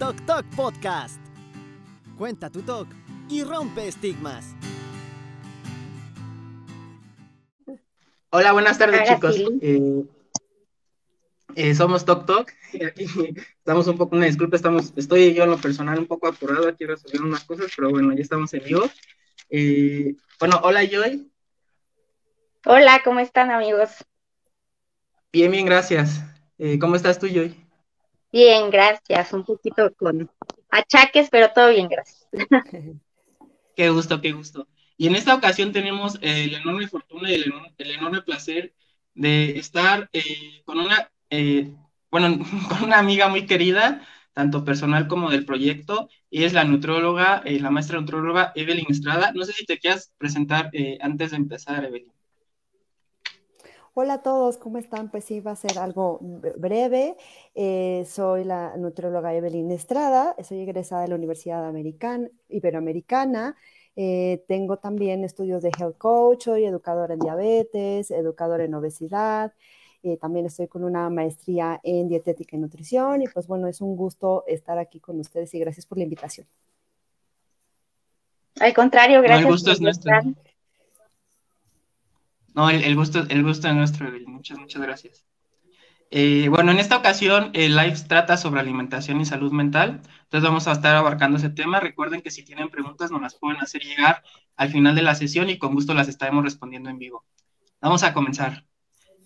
Tok Tok Podcast. Cuenta tu talk y rompe estigmas. Hola, buenas tardes, chicos. Eh, eh, somos Tok Tok. Aquí estamos un poco, una disculpa, estamos, estoy yo en lo personal un poco apurado aquí resolviendo unas cosas, pero bueno, ya estamos en vivo. Eh, bueno, hola Joy. Hola, ¿cómo están amigos? Bien, bien, gracias. ¿Cómo estás tú, Joy? Bien, gracias. Un poquito con achaques, pero todo bien, gracias. Qué gusto, qué gusto. Y en esta ocasión tenemos eh, la enorme fortuna y el enorme, placer de estar eh, con una, eh, bueno, con una amiga muy querida, tanto personal como del proyecto, y es la nutróloga, la maestra nutróloga Evelyn Estrada. No sé si te quieras presentar antes de empezar, Evelyn. Hola a todos, ¿cómo están? Pues sí, va a ser algo breve. soy la nutrióloga Evelyn Estrada, soy egresada de la Universidad Americana, Iberoamericana. Eh, tengo también estudios de health coach, soy educadora en diabetes, educadora en obesidad. Eh, también estoy con una maestría en dietética y nutrición. Y pues bueno, es un gusto estar aquí con ustedes y gracias por la invitación. Al contrario, gracias. No, el gusto es nuestro. No, el, gusto, el gusto es nuestro, Muchas, muchas gracias. Eh, bueno, en esta ocasión el live trata sobre alimentación y salud mental, entonces vamos a estar abarcando ese tema. Recuerden que si tienen preguntas nos las pueden hacer llegar al final de la sesión y con gusto las estaremos respondiendo en vivo. Vamos a comenzar.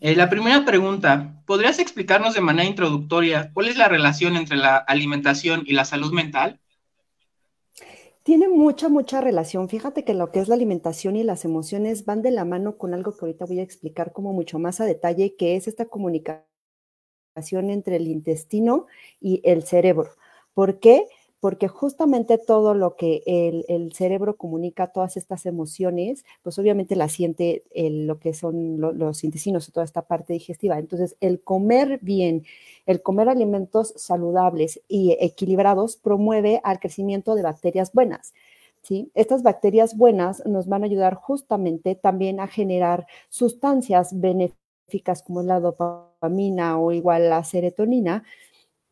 Eh, la primera pregunta, ¿podrías explicarnos de manera introductoria cuál es la relación entre la alimentación y la salud mental? Tiene mucha, mucha relación. Fíjate que lo que es la alimentación y las emociones van de la mano con algo que ahorita voy a explicar como mucho más a detalle, que es esta comunicación entre el intestino y el cerebro. ¿Por qué? Justamente todo lo que el, cerebro comunica, todas estas emociones, pues obviamente la siente lo que son los intestinos, toda esta parte digestiva. Entonces, el comer bien, el comer alimentos saludables y equilibrados promueve al crecimiento de bacterias buenas. ¿Sí? Estas bacterias buenas nos van a ayudar justamente también a generar sustancias benéficas como la dopamina o igual la serotonina,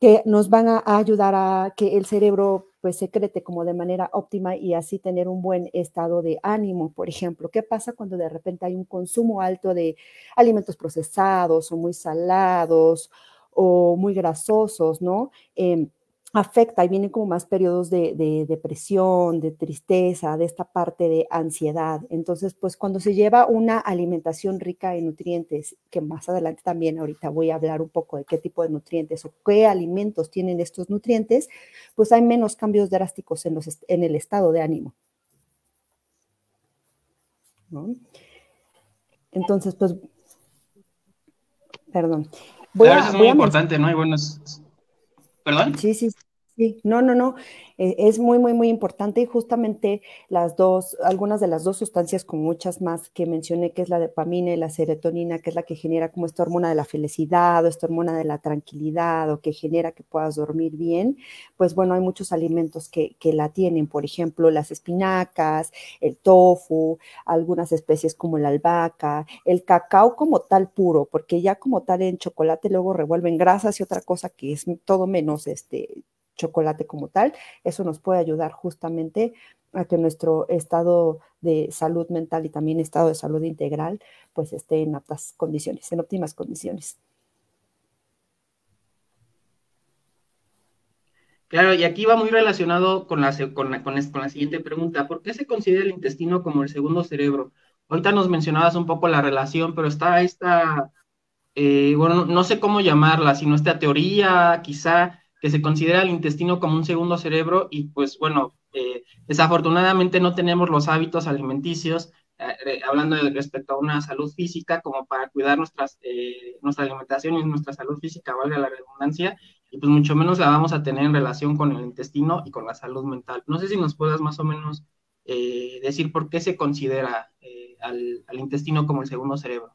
que nos van a, ayudar a que el cerebro pues secrete como de manera óptima y así tener un buen estado de ánimo, por ejemplo. ¿Qué pasa cuando de repente hay un consumo alto de alimentos procesados o muy salados o muy grasosos, ¿no? Em, afecta y vienen como más periodos de, depresión, de tristeza, de esta parte de ansiedad. Entonces, pues cuando se lleva una alimentación rica en nutrientes, que más adelante también ahorita voy a hablar un poco de qué tipo de nutrientes o qué alimentos tienen estos nutrientes, pues hay menos cambios drásticos en, los, en el estado de ánimo. Entonces, pues, perdón. Voy a, es muy importante, ¿no? Hay buenos ¿Perdón? Sí, sí, sí. No, no, no. Eh, es muy, muy, muy importante y justamente las dos, algunas de las dos sustancias con muchas más que mencioné, que es la dopamina y la serotonina, que es la que genera como esta hormona de la felicidad o esta hormona de la tranquilidad o que genera que puedas dormir bien, pues bueno, hay muchos alimentos que, que la tienen, por ejemplo, las espinacas, el tofu, algunas especies como la albahaca, el cacao como tal puro, porque ya como tal en chocolate luego revuelven grasas y otra cosa que es todo menos este chocolate como tal. Eso nos puede ayudar justamente a que nuestro estado de salud mental y también estado de salud integral pues esté en aptas condiciones, en óptimas condiciones. Claro, y aquí va muy relacionado con la, con la, siguiente pregunta. ¿Por qué se considera el intestino como el segundo cerebro? Ahorita nos mencionabas un poco la relación, pero está esta, eh, bueno, no sé cómo llamarla, sino esta teoría, quizá, que se considera el intestino como un segundo cerebro y pues bueno, eh, desafortunadamente no tenemos los hábitos alimenticios, eh, eh, hablando de, respecto a una salud física, como para cuidar nuestras, nuestra alimentación y nuestra salud física, valga la redundancia, y pues mucho menos la vamos a tener en relación con el intestino y con la salud mental. No sé si nos puedas más o menos decir por qué se considera al, al intestino como el segundo cerebro.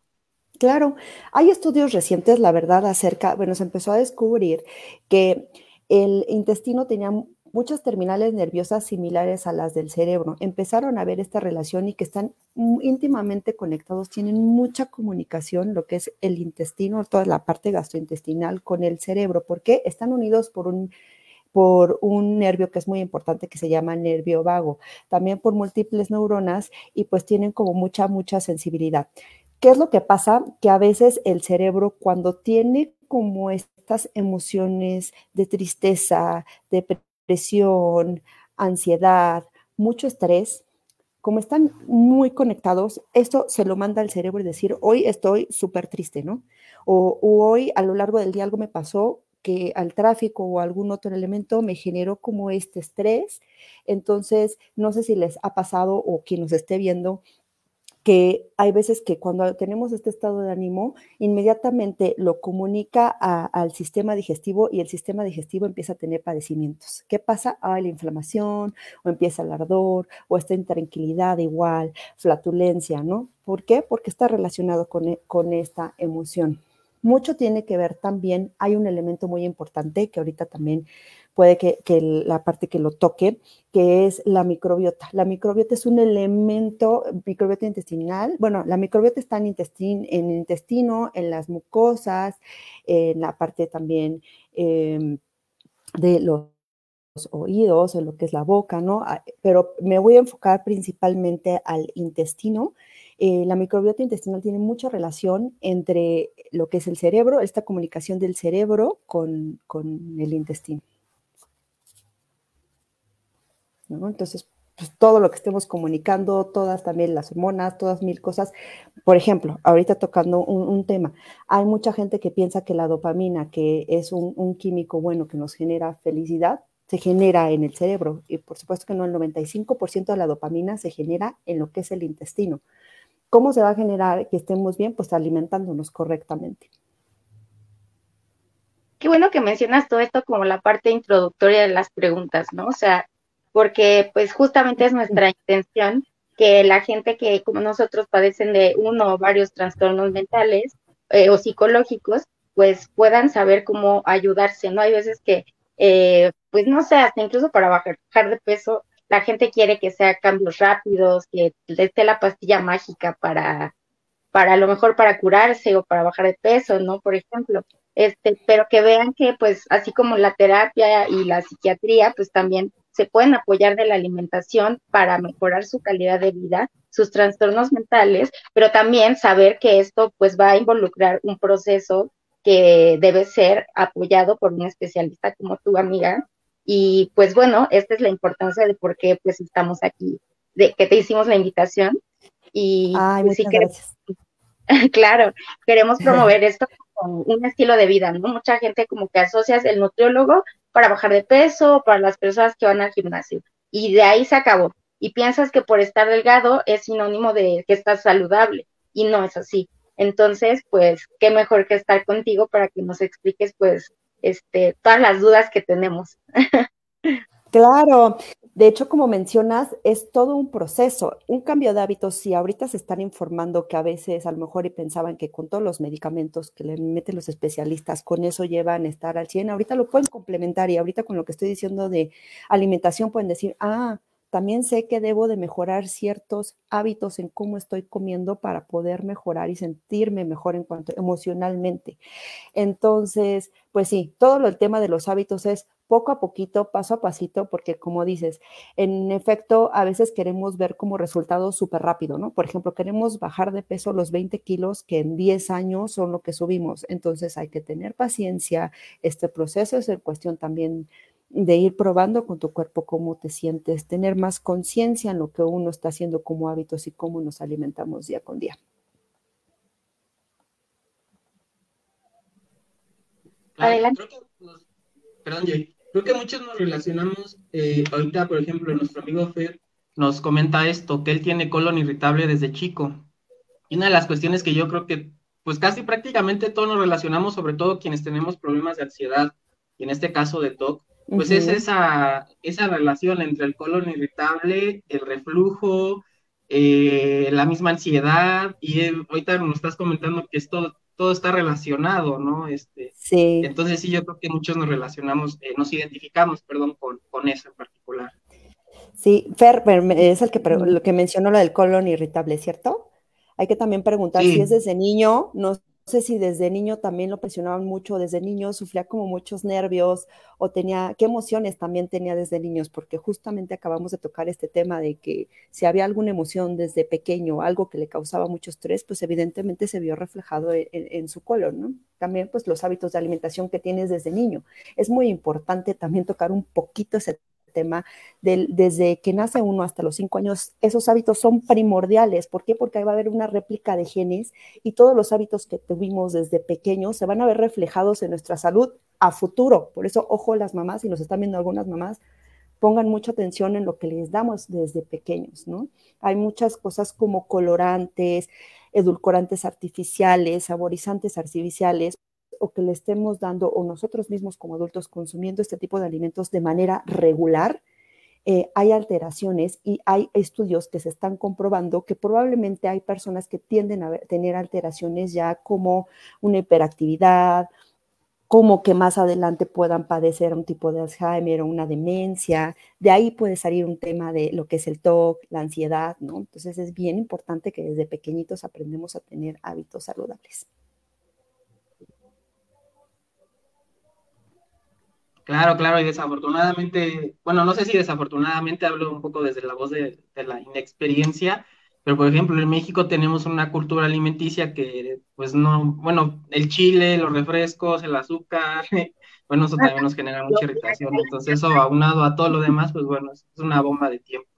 Claro, hay estudios recientes, la verdad, acerca, bueno, se empezó a descubrir que el intestino tenía muchas terminales nerviosas similares a las del cerebro. Empezaron a ver esta relación y que están íntimamente conectados, tienen mucha comunicación, lo que es el intestino, toda la parte gastrointestinal con el cerebro, porque están unidos por un por un nervio que es muy importante que se llama nervio vago, también por múltiples neuronas y pues tienen como mucha, mucha sensibilidad. ¿Qué es lo que pasa? Que a veces el cerebro cuando tiene como estas emociones de tristeza, depresión, ansiedad, mucho estrés, como están muy conectados, esto se lo manda al cerebro y decir, hoy estoy súper triste, ¿no? O, hoy a lo largo del día algo me pasó que al tráfico o algún otro elemento me generó como este estrés. Entonces, no sé si les ha pasado o quien nos esté viendo que hay veces que cuando tenemos este estado de ánimo, inmediatamente lo comunica al sistema digestivo y el sistema digestivo empieza a tener padecimientos. ¿Qué pasa? Hay la inflamación, o empieza el ardor, o esta intranquilidad igual, flatulencia, ¿no? ¿Por qué? Porque está relacionado con, e, con esta emoción. Mucho tiene que ver también, hay un elemento muy importante que ahorita también puede que, la parte que lo toque, que es la microbiota. La microbiota es un elemento, microbiota intestinal, bueno, la microbiota está en, el intestino, en las mucosas, en la parte también em, de los oídos, en lo que es la boca, ¿no? Ah, pero me voy a enfocar principalmente al intestino. Eh, la microbiota intestinal tiene mucha relación entre lo que es el cerebro, esta comunicación del cerebro con el intestino. Entonces, pues, todo lo que estemos comunicando, todas también las hormonas, todas mil cosas. Por ejemplo, ahorita tocando un, tema, hay mucha gente que piensa que la dopamina, que es un, químico bueno que nos genera felicidad, se genera en el cerebro. Y por supuesto que no, el 95% de la dopamina se genera en lo que es el intestino. ¿Cómo se va a generar que estemos bien? Pues alimentándonos correctamente. Qué bueno que mencionas todo esto como la parte introductoria de las preguntas, ¿no? O sea, porque pues justamente es nuestra intención que la gente que como nosotros padecen de uno o varios trastornos mentales eh, o psicológicos, pues puedan saber cómo ayudarse, ¿no? Hay veces que, eh, pues no sé, hasta incluso para bajar, de peso, la gente quiere que sea cambios rápidos, que esté la pastilla mágica para, para a lo mejor para curarse o para bajar de peso, ¿no? Por ejemplo, este, pero que vean que pues así como la terapia y la psiquiatría, pues también se pueden apoyar de la alimentación para mejorar su calidad de vida, sus trastornos mentales, pero también saber que esto pues va a involucrar un proceso que debe ser apoyado por un especialista como tu amiga. Y pues bueno, esta es la importancia de por qué pues estamos aquí, de que te hicimos la invitación. Y Ay, pues, claro, queremos promover esto con un estilo de vida, ¿no? Mucha gente como que asocias el nutriólogo para bajar de peso, para las personas que van al gimnasio. Y de ahí se acabó. Y piensas que por estar delgado es sinónimo de que estás saludable. Y no es así. Entonces, pues, qué mejor que estar contigo para que nos expliques, pues, este, todas las dudas que tenemos. Claro, de hecho, como mencionas, es todo un proceso, un cambio de hábitos. Si ahorita se están informando que a veces a lo mejor y pensaban que con todos los medicamentos que le meten los especialistas, con eso llevan a estar al 100, ahorita lo pueden complementar y ahorita con lo que estoy diciendo de alimentación pueden decir, ah, también sé que debo de mejorar ciertos hábitos en cómo estoy comiendo para poder mejorar y sentirme mejor en cuanto emocionalmente. Entonces, pues sí, todo el tema de los hábitos es poco a poquito, paso a pasito, porque como dices, en efecto, a veces queremos ver como resultado súper rápido, ¿no? Por ejemplo, queremos bajar de peso los 20 kilos que en 10 años son lo que subimos. Entonces hay que tener paciencia. Este proceso es en cuestión también de ir probando con tu cuerpo cómo te sientes, tener más conciencia en lo que uno está haciendo como hábitos y cómo nos alimentamos día con día. Adelante. perdón, Jay. Creo que muchos nos relacionamos, eh, ahorita, por ejemplo, nuestro amigo Fer nos comenta esto, que él tiene colon irritable desde chico. Y una de las cuestiones que yo creo que, pues casi prácticamente todos nos relacionamos, sobre todo quienes tenemos problemas de ansiedad, y en este caso de TOC, pues es esa, esa relación entre el colon irritable, el reflujo, eh, la misma ansiedad, y eh, ahorita nos estás comentando que esto todo está relacionado, ¿no? Este, sí. Entonces sí, yo creo que muchos nos relacionamos, eh, nos identificamos, perdón, con, con, eso en particular. Sí, Fer, es el que, lo que mencionó lo del colon irritable, ¿cierto? Hay que también preguntar si es desde niño, no sé si desde niño también lo presionaban mucho, desde niño sufría como muchos nervios o tenía, qué emociones también tenía desde niños, porque justamente acabamos de tocar este tema de que si había alguna emoción desde pequeño, algo que le causaba mucho estrés, pues evidentemente se vio reflejado en, su color, ¿no? También pues los hábitos de alimentación que tienes desde niño. Es muy importante también tocar un poquito ese tema, desde que nace uno hasta los cinco años, esos hábitos son primordiales. ¿Por qué? Porque ahí va a haber una réplica de genes y todos los hábitos que tuvimos desde pequeños se van a ver reflejados en nuestra salud a futuro. Por eso, ojo las mamás, si nos están viendo algunas mamás, pongan mucha atención en lo que les damos desde pequeños, ¿no? Hay muchas cosas como colorantes, edulcorantes artificiales, saborizantes artificiales, o que le estemos dando o nosotros mismos como adultos consumiendo este tipo de alimentos de manera regular, eh, hay alteraciones y hay estudios que se están comprobando que probablemente hay personas que tienden a tener alteraciones ya como una hiperactividad, como que más adelante puedan padecer un tipo de Alzheimer o una demencia. De ahí puede salir un tema de lo que es el TOC, la ansiedad, ¿no? Entonces es bien importante que desde pequeñitos aprendemos a tener hábitos saludables. Claro, claro, y desafortunadamente, bueno, no sé si desafortunadamente hablo un poco desde la voz de, la inexperiencia, pero por ejemplo en México tenemos una cultura alimenticia que pues no, bueno, el chile, los refrescos, el azúcar, bueno, eso también nos genera mucha irritación, entonces eso aunado a todo lo demás, pues bueno, es una bomba de tiempo.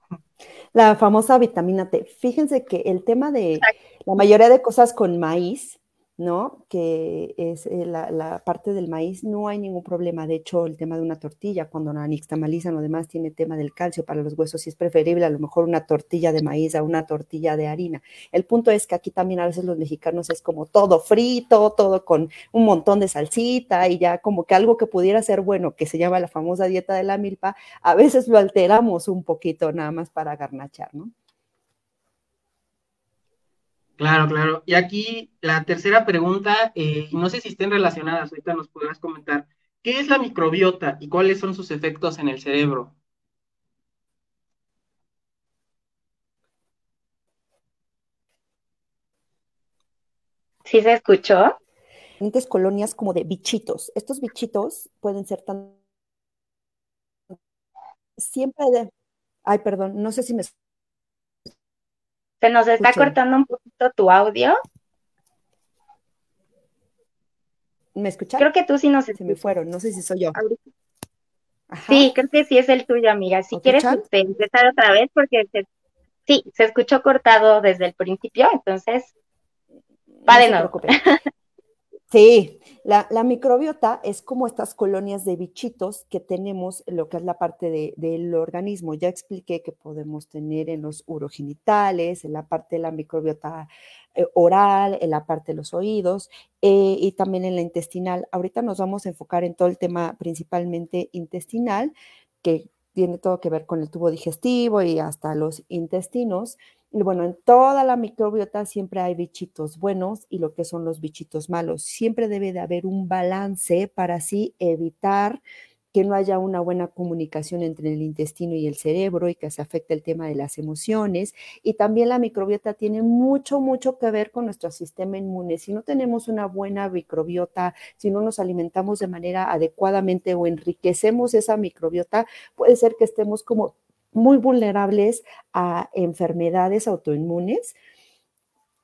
La famosa vitamina T. Fíjense que el tema de la mayoría de cosas con maíz, ¿no? Que es eh, la, parte del maíz, no hay ningún problema. De hecho, el tema de una tortilla, cuando la nixtamalizan o demás, tiene tema del calcio para los huesos y es preferible a lo mejor una tortilla de maíz a una tortilla de harina. El punto es que aquí también a veces los mexicanos es como todo frito, todo con un montón de salsita y ya como que algo que pudiera ser bueno, que se llama la famosa dieta de la milpa, a veces lo alteramos un poquito nada más para garnachar, ¿no? Claro, claro. Y aquí la tercera pregunta, eh, no sé si estén relacionadas, ahorita nos podrás comentar. ¿Qué es la microbiota y cuáles son sus efectos en el cerebro? ¿Sí se escuchó? Diferentes colonias como de bichitos. Estos bichitos pueden ser tan... Siempre de... Ay, perdón, no sé si me se nos está cortando un poquito tu audio. ¿Me escuchas? Creo que tú sí nos Se me fueron, no sé si soy yo. Sí, creo que sí es el tuyo, amiga. Si quieres este, empezar otra vez, porque sí, se escuchó cortado desde el principio, entonces va de nuevo. Sí, la, microbiota es como estas colonias de bichitos que tenemos en lo que es la parte del organismo. Ya expliqué que podemos tener en los urogenitales, en la parte de la microbiota eh, oral, en la parte de los oídos eh, y también en la intestinal. Ahorita nos vamos a enfocar en todo el tema principalmente intestinal, que tiene todo que ver con el tubo digestivo y hasta los intestinos. Y bueno, en toda la microbiota siempre hay bichitos buenos y lo que son los bichitos malos. Siempre debe de haber un balance para así evitar que no haya una buena comunicación entre el intestino y el cerebro y que se afecte el tema de las emociones. Y también la microbiota tiene mucho, mucho que ver con nuestro sistema inmune. Si no tenemos una buena microbiota, si no nos alimentamos de manera adecuadamente o enriquecemos esa microbiota, puede ser que estemos como muy vulnerables a enfermedades autoinmunes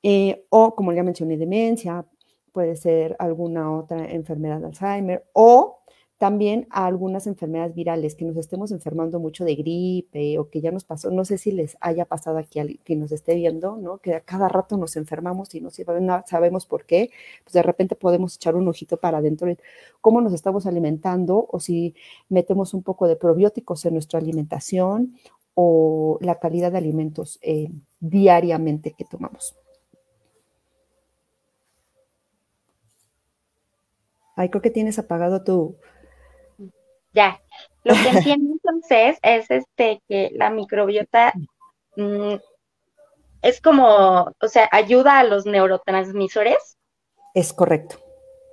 eh, o, como ya mencioné, demencia, puede ser alguna otra enfermedad de Alzheimer o también a algunas enfermedades virales, que nos estemos enfermando mucho de gripe o que ya nos pasó, no sé si les haya pasado aquí a quien nos esté viendo, ¿no? Que a cada rato nos enfermamos y no sabemos por qué, pues de repente podemos echar un ojito para adentro de cómo nos estamos alimentando o si metemos un poco de probióticos en nuestra alimentación o la calidad de alimentos eh, diariamente que tomamos. Ay, creo que tienes apagado tu, ya. Lo que entiendo entonces es este que la microbiota mm, es como, o sea, ayuda a los neurotransmisores. Es correcto.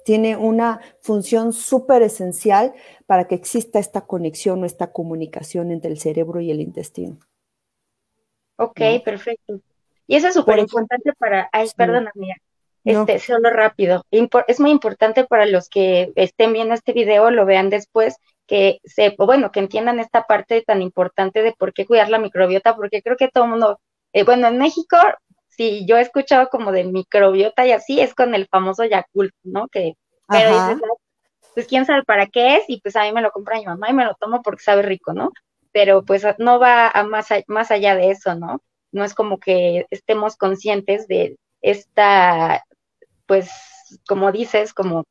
Tiene una función súper esencial para que exista esta conexión o esta comunicación entre el cerebro y el intestino. Ok, perfecto. Y eso es súper importante para, ay, perdona, mía. Este, solo rápido. es muy importante para los que estén viendo este video, lo vean después, que se, bueno, que entiendan esta parte tan importante de por qué cuidar la microbiota, porque creo que todo el mundo, eh, bueno, en México, si yo he escuchado como de microbiota y así, es con el famoso Yakult, ¿no? Que, pero dices, pues quién sabe para qué es, y pues a mí me lo compra mi mamá y me lo tomo porque sabe rico, ¿no? Pero pues no va a más, más allá de eso, ¿no? No es como que estemos conscientes de esta, pues, como dices, como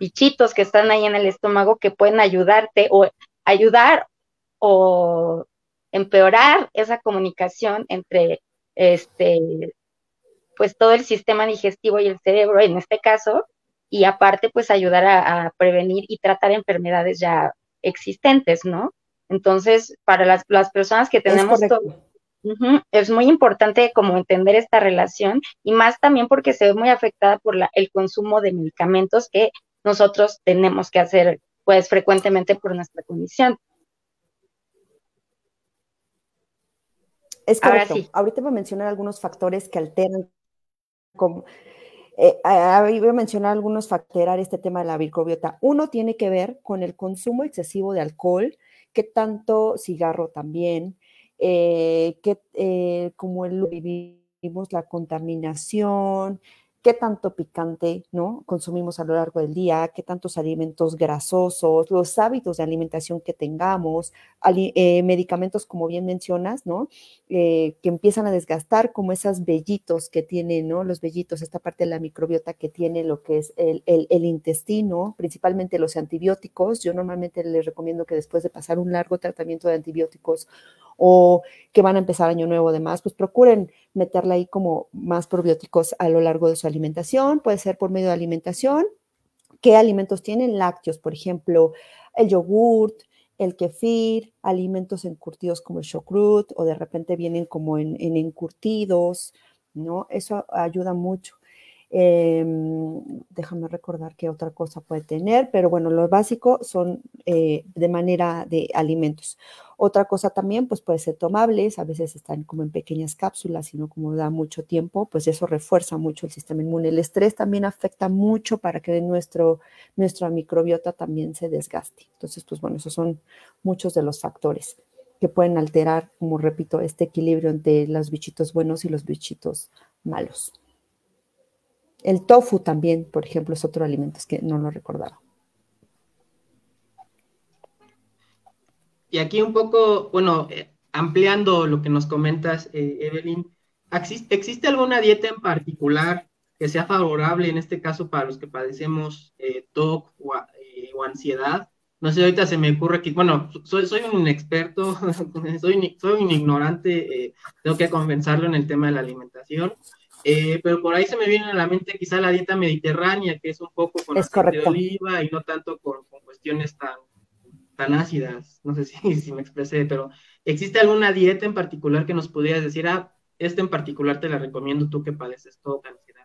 bichitos que están ahí en el estómago que pueden ayudarte o ayudar o empeorar esa comunicación entre este pues todo el sistema digestivo y el cerebro en este caso y aparte pues ayudar a, prevenir y tratar enfermedades ya existentes, ¿no? Entonces, para las, las personas que tenemos todo, es muy importante como entender esta relación y más también porque se ve muy afectada por la, el consumo de medicamentos que nosotros tenemos que hacer pues frecuentemente por nuestra condición. Es correcto. Ahorita voy a mencionar algunos factores que alteran como eh, voy a mencionar algunos factores este tema de la microbiota. Uno tiene que ver con el consumo excesivo de alcohol, que tanto cigarro también, eh, que eh, como el, vivimos la contaminación, qué tanto picante ¿no? consumimos a lo largo del día, qué tantos alimentos grasosos, los hábitos de alimentación que tengamos, eh, medicamentos, como bien mencionas, ¿no? Eh, que empiezan a desgastar, como esos vellitos que tienen, ¿no? los vellitos, esta parte de la microbiota que tiene lo que es el, el intestino, principalmente los antibióticos. Yo normalmente les recomiendo que después de pasar un largo tratamiento de antibióticos o que van a empezar año nuevo además, pues procuren meterle ahí como más probióticos a lo largo de su alimentación, puede ser por medio de alimentación. ¿Qué alimentos tienen? Lácteos, por ejemplo, el yogurt, el kefir, alimentos encurtidos como el chocrut o de repente vienen como en, en encurtidos, ¿no? Eso ayuda mucho. Em, déjame recordar qué otra cosa puede tener, pero bueno, lo básico son eh, de manera de alimentos. Otra cosa también, pues puede ser tomables, a veces están como en pequeñas cápsulas y no como da mucho tiempo, pues eso refuerza mucho el sistema inmune. El estrés también afecta mucho para que nuestro, nuestra microbiota también se desgaste. Entonces, pues bueno, esos son muchos de los factores que pueden alterar, como repito, este equilibrio entre los bichitos buenos y los bichitos malos. El tofu también, por ejemplo, es otro alimento, que no lo recordaba. Y aquí un poco, bueno, eh, ampliando lo que nos comentas, eh, Evelyn, ¿existe, alguna dieta en particular que sea favorable, en este caso, para los que padecemos eh, TOC o, ansiedad? No sé, ahorita se me ocurre que, bueno, soy, un experto, soy, soy un ignorante, tengo que compensarlo en el tema de la alimentación, eh, pero por ahí se me viene a la mente quizá la dieta mediterránea, que es un poco con aceite de oliva y no tanto con, cuestiones tan, tan ácidas. No sé si, si, me expresé, pero ¿existe alguna dieta en particular que nos pudieras decir, ah, esta en particular te la recomiendo tú que padeces todo ansiedad?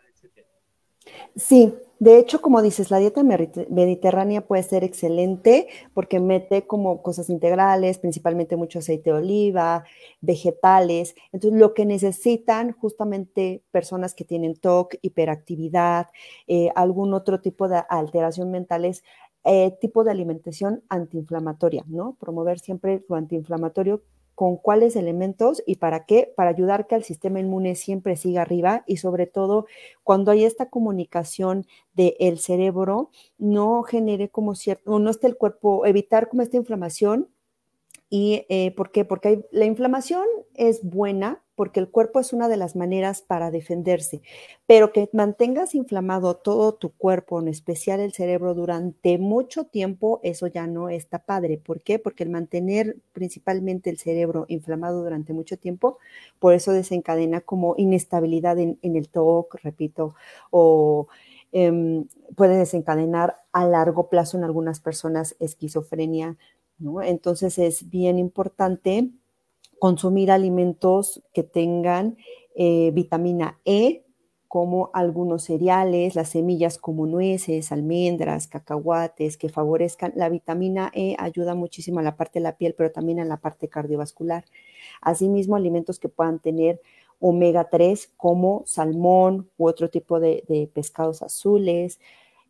Sí, de hecho, como dices, la dieta mediterránea puede ser excelente porque mete como cosas integrales, principalmente mucho aceite de oliva, vegetales. Entonces, lo que necesitan justamente personas que tienen TOC, hiperactividad, eh, algún otro tipo de alteración mental es eh, tipo de alimentación antiinflamatoria, ¿no? Promover siempre lo antiinflamatorio con cuáles elementos y para qué, para ayudar que el sistema inmune siempre siga arriba y sobre todo cuando hay esta comunicación del cerebro, no genere como cierto, no esté el cuerpo, evitar como esta inflamación. ¿Y eh, por qué? Porque la inflamación es buena porque el cuerpo es una de las maneras para defenderse, pero que mantengas inflamado todo tu cuerpo, en especial el cerebro, durante mucho tiempo, eso ya no está padre. ¿Por qué? Porque el mantener principalmente el cerebro inflamado durante mucho tiempo, por eso desencadena como inestabilidad en, el TOC, repito, o em, puede desencadenar a largo plazo en algunas personas esquizofrenia, Entonces es bien importante consumir alimentos que tengan eh, vitamina E, como algunos cereales, las semillas como nueces, almendras, cacahuates, que favorezcan. La vitamina E ayuda muchísimo a la parte de la piel, pero también a la parte cardiovascular. Asimismo, alimentos que puedan tener omega 3 como salmón u otro tipo de, pescados azules,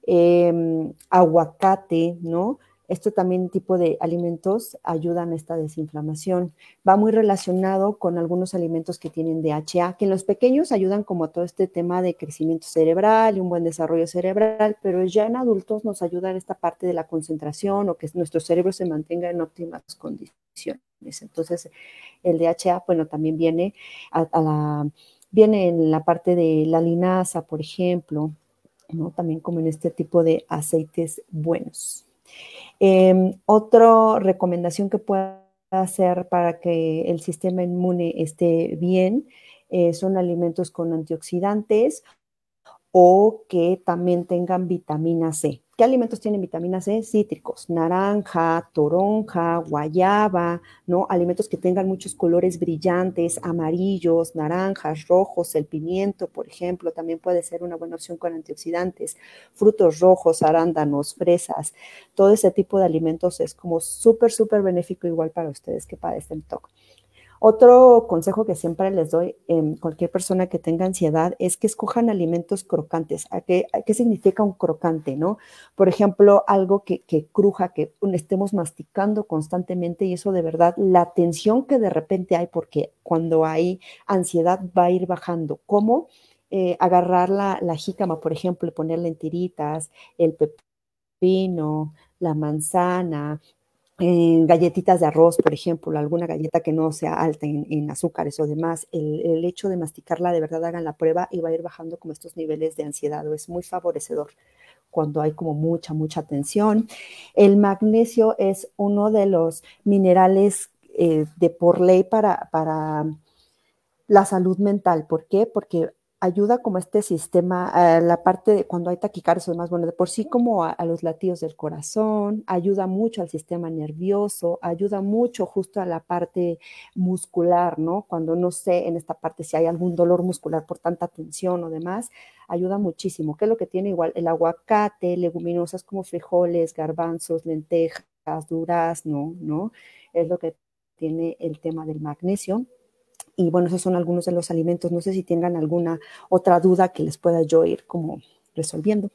em, aguacate, ¿no? Este también tipo de alimentos ayudan a esta desinflamación. Va muy relacionado con algunos alimentos que tienen DHA, que en los pequeños ayudan como a todo este tema de crecimiento cerebral y un buen desarrollo cerebral, pero ya en adultos nos ayuda en esta parte de la concentración o que nuestro cerebro se mantenga en óptimas condiciones. Entonces, el DHA, bueno, también viene a, la, viene en la parte de la linaza, por ejemplo, ¿no? También como en este tipo de aceites buenos. Em, otra recomendación que pueda hacer para que el sistema inmune esté bien eh, son alimentos con antioxidantes o que también tengan vitamina C. ¿Qué alimentos tienen vitamina C? Cítricos, naranja, toronja, guayaba, ¿no? Alimentos que tengan muchos colores brillantes, amarillos, naranjas, rojos, el pimiento, por ejemplo, también puede ser una buena opción con antioxidantes. Frutos rojos, arándanos, fresas, todo ese tipo de alimentos es como súper, súper benéfico igual para ustedes que padecen TOC. Otro consejo que siempre les doy a cualquier persona que tenga ansiedad es que escojan alimentos crocantes. ¿A qué, significa un crocante? ¿no? Por ejemplo, algo que, cruja, que estemos masticando constantemente y eso de verdad, la tensión que de repente hay, porque cuando hay ansiedad va a ir bajando. ¿Cómo? Eh, agarrar la, la jícama, por ejemplo, y ponerle en tiritas, el pepino, la manzana, galletitas de arroz, por ejemplo, alguna galleta que no sea alta en, azúcares o demás, el, hecho de masticarla, de verdad hagan la prueba y va a ir bajando como estos niveles de ansiedad, o es muy favorecedor cuando hay como mucha, mucha tensión. El magnesio es uno de los minerales eh, de por ley para, para la salud mental. ¿Por qué? Porque ayuda como este sistema, a la parte de cuando hay taquicardia o demás, bueno, de por sí como a, los latidos del corazón, ayuda mucho al sistema nervioso, ayuda mucho justo a la parte muscular, ¿no? Cuando no sé en esta parte si hay algún dolor muscular por tanta tensión o demás, ayuda muchísimo. ¿Qué es lo que tiene igual? El aguacate, leguminosas como frijoles, garbanzos, lentejas, durazno, ¿no? Es lo que tiene el tema del magnesio y bueno, esos son algunos de los alimentos. No sé si tengan alguna otra duda que les pueda yo ir como resolviendo.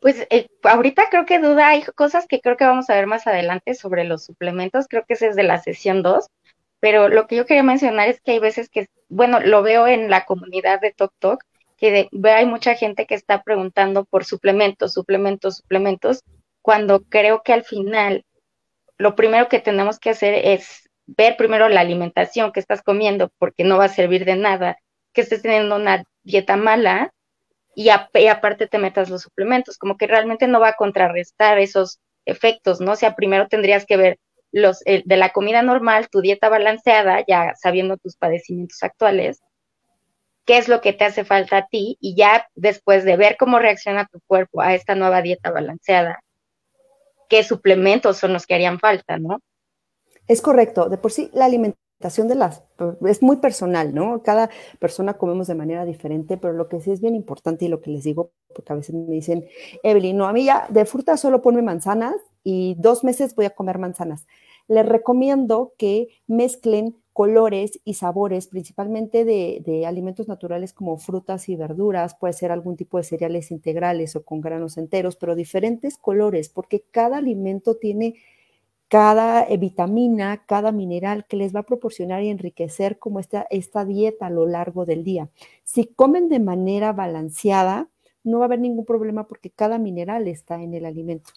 Pues eh, ahorita creo que duda, hay cosas que creo que vamos a ver más adelante sobre los suplementos, creo que ese es de la sesión 2, pero lo que yo quería mencionar es que hay veces que, bueno, lo veo en la comunidad de Tok Tok, que hay mucha gente que está preguntando por suplementos, suplementos, suplementos, cuando creo que al final lo primero que tenemos que hacer es ver primero la alimentación que estás comiendo, porque no va a servir de nada que estés teniendo una dieta mala y, aparte te metas los suplementos, como que realmente no va a contrarrestar esos efectos, ¿no? O sea, primero tendrías que ver los de la comida normal, tu dieta balanceada, ya sabiendo tus padecimientos actuales, qué es lo que te hace falta a ti y ya después de ver cómo reacciona tu cuerpo a esta nueva dieta balanceada, qué suplementos son los que harían falta, ¿no? Es correcto, de por sí la alimentación de las es muy personal, ¿no? Cada persona comemos de manera diferente, pero lo que sí es bien importante y lo que les digo, porque a veces me dicen, Evelyn, no, a mí ya de fruta solo ponme manzanas y dos meses voy a comer manzanas. Les recomiendo que mezclen colores y sabores, principalmente de, de, alimentos naturales como frutas y verduras, puede ser algún tipo de cereales integrales o con granos enteros, pero diferentes colores, porque cada alimento tiene cada eh, vitamina, cada mineral que les va a proporcionar y enriquecer como esta, esta dieta a lo largo del día. Si comen de manera balanceada, no va a haber ningún problema porque cada mineral está en el alimento.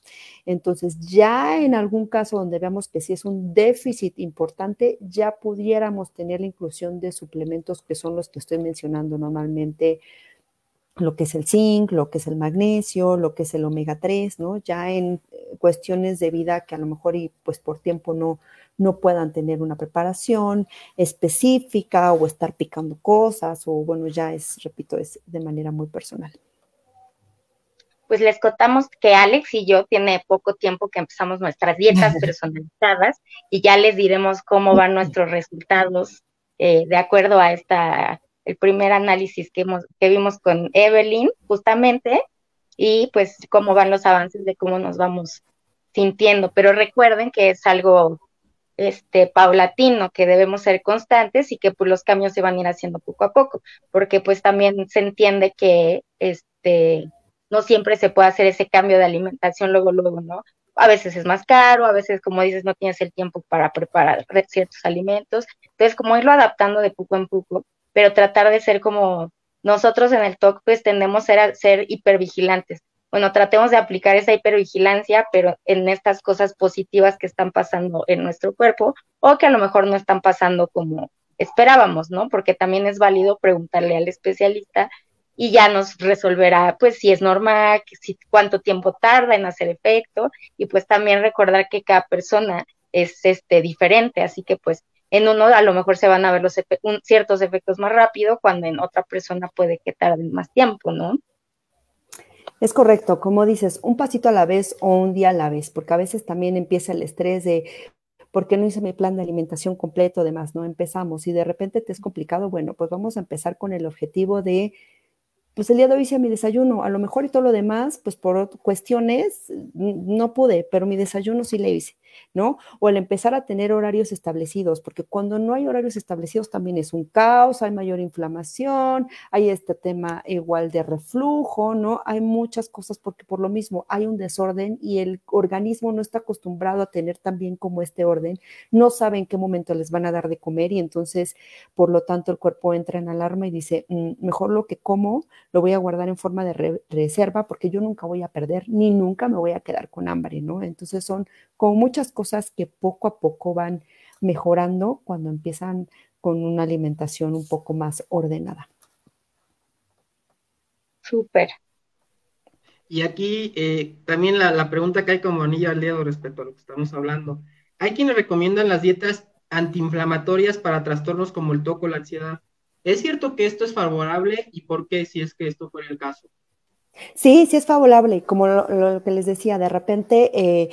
Entonces, ya en algún caso donde veamos que si es un déficit importante, ya pudiéramos tener la inclusión de suplementos que son los que estoy mencionando normalmente, lo que es el zinc, lo que es el magnesio, lo que es el omega 3, ¿no? Ya en eh, cuestiones de vida que a lo mejor y pues por tiempo no, no puedan tener una preparación específica o estar picando cosas o bueno, ya es, repito, es de manera muy personal. Pues les contamos que Alex y yo tiene poco tiempo que empezamos nuestras dietas personalizadas y ya les diremos cómo van nuestros resultados eh, de acuerdo a esta el primer análisis que, hemos, que vimos con Evelyn, justamente, y pues cómo van los avances de cómo nos vamos sintiendo. Pero recuerden que es algo este paulatino, que debemos ser constantes y que pues los cambios se van a ir haciendo poco a poco, porque pues también se entiende que este no siempre se puede hacer ese cambio de alimentación luego luego, ¿no? A veces es más caro, a veces como dices no tienes el tiempo para preparar ciertos alimentos, entonces como irlo adaptando de poco en poco, pero tratar de ser como nosotros en el TOC pues tendemos a ser hipervigilantes, bueno, tratemos de aplicar esa hipervigilancia, pero en estas cosas positivas que están pasando en nuestro cuerpo o que a lo mejor no están pasando como esperábamos, ¿no? Porque también es válido preguntarle al especialista y ya nos resolverá, pues, si es normal, si, cuánto tiempo tarda en hacer efecto y pues también recordar que cada persona es este diferente, así que pues en uno a lo mejor se van a ver los ciertos efectos más rápido, cuando en otra persona puede que tarden más tiempo, ¿no? Es correcto, como dices, un pasito a la vez o un día a la vez, porque a veces también empieza el estrés de ¿por qué no hice mi plan de alimentación completo? Además, no empezamos y de repente te es complicado, bueno, pues vamos a empezar con el objetivo de pues el día de hoy hice mi desayuno, a lo mejor y todo lo demás, pues por cuestiones no pude, pero mi desayuno sí le hice, ¿no? O el empezar a tener horarios establecidos, porque cuando no hay horarios establecidos también es un caos, hay mayor inflamación, hay este tema igual de reflujo, ¿no? Hay muchas cosas porque por lo mismo hay un desorden y el organismo no está acostumbrado a tener también como este orden, no sabe en qué momento les van a dar de comer y entonces, por lo tanto, el cuerpo entra en alarma y dice, mm, mejor lo que como lo voy a guardar en forma de reserva porque yo nunca voy a perder ni nunca me voy a quedar con hambre, ¿no? Entonces son como muchas cosas que poco a poco van mejorando cuando empiezan con una alimentación un poco más ordenada. Súper. Y aquí eh, también la, la, pregunta que hay como anillo al dedo respecto a lo que estamos hablando. Hay quienes recomiendan las dietas antiinflamatorias para trastornos como el toco, la ansiedad. ¿Es cierto que esto es favorable y por qué si es que esto fuera el caso? Sí, sí es favorable. Como lo, que les decía, de repente, eh,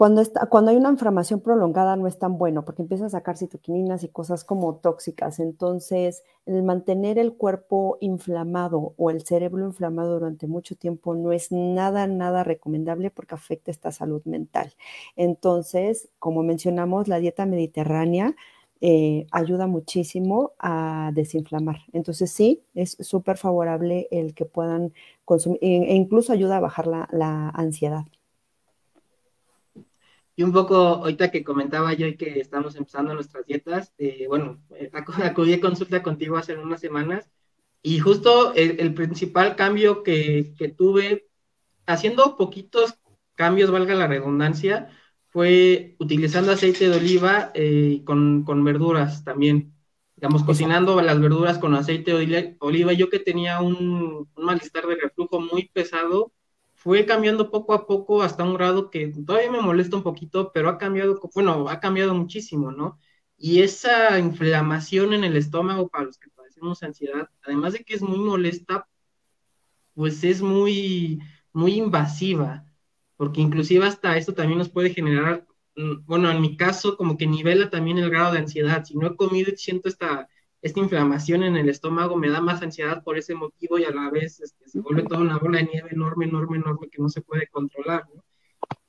cuando, está, cuando hay una inflamación prolongada no es tan bueno porque empieza a sacar citoquininas y cosas como tóxicas. Entonces, el mantener el cuerpo inflamado o el cerebro inflamado durante mucho tiempo no es nada, nada recomendable porque afecta esta salud mental. Entonces, como mencionamos, la dieta mediterránea eh, ayuda muchísimo a desinflamar. Entonces sí, es súper favorable el que puedan consumir e, incluso ayuda a bajar la, ansiedad. Y un poco, ahorita que comentaba yo que estamos empezando nuestras dietas, eh, bueno, eh, acudí a consulta contigo hace unas semanas y justo el, principal cambio que, que tuve, haciendo poquitos cambios, valga la redundancia, fue utilizando aceite de oliva eh, con, con, verduras también. Digamos, cocinando las verduras con aceite de oliva. Yo que tenía un, un, malestar de reflujo muy pesado, fue cambiando poco a poco hasta un grado que todavía me molesta un poquito, pero ha cambiado, bueno, ha cambiado muchísimo, ¿no? Y esa inflamación en el estómago para los que padecemos ansiedad, además de que es muy molesta, pues es muy, muy invasiva porque inclusive hasta esto también nos puede generar, mm, bueno, en mi caso, como que nivela también el grado de ansiedad. Si no he comido y siento esta, esta inflamación en el estómago, me da más ansiedad por ese motivo y a la vez este, se vuelve toda una bola de nieve enorme, enorme, enorme que no se puede controlar, ¿no?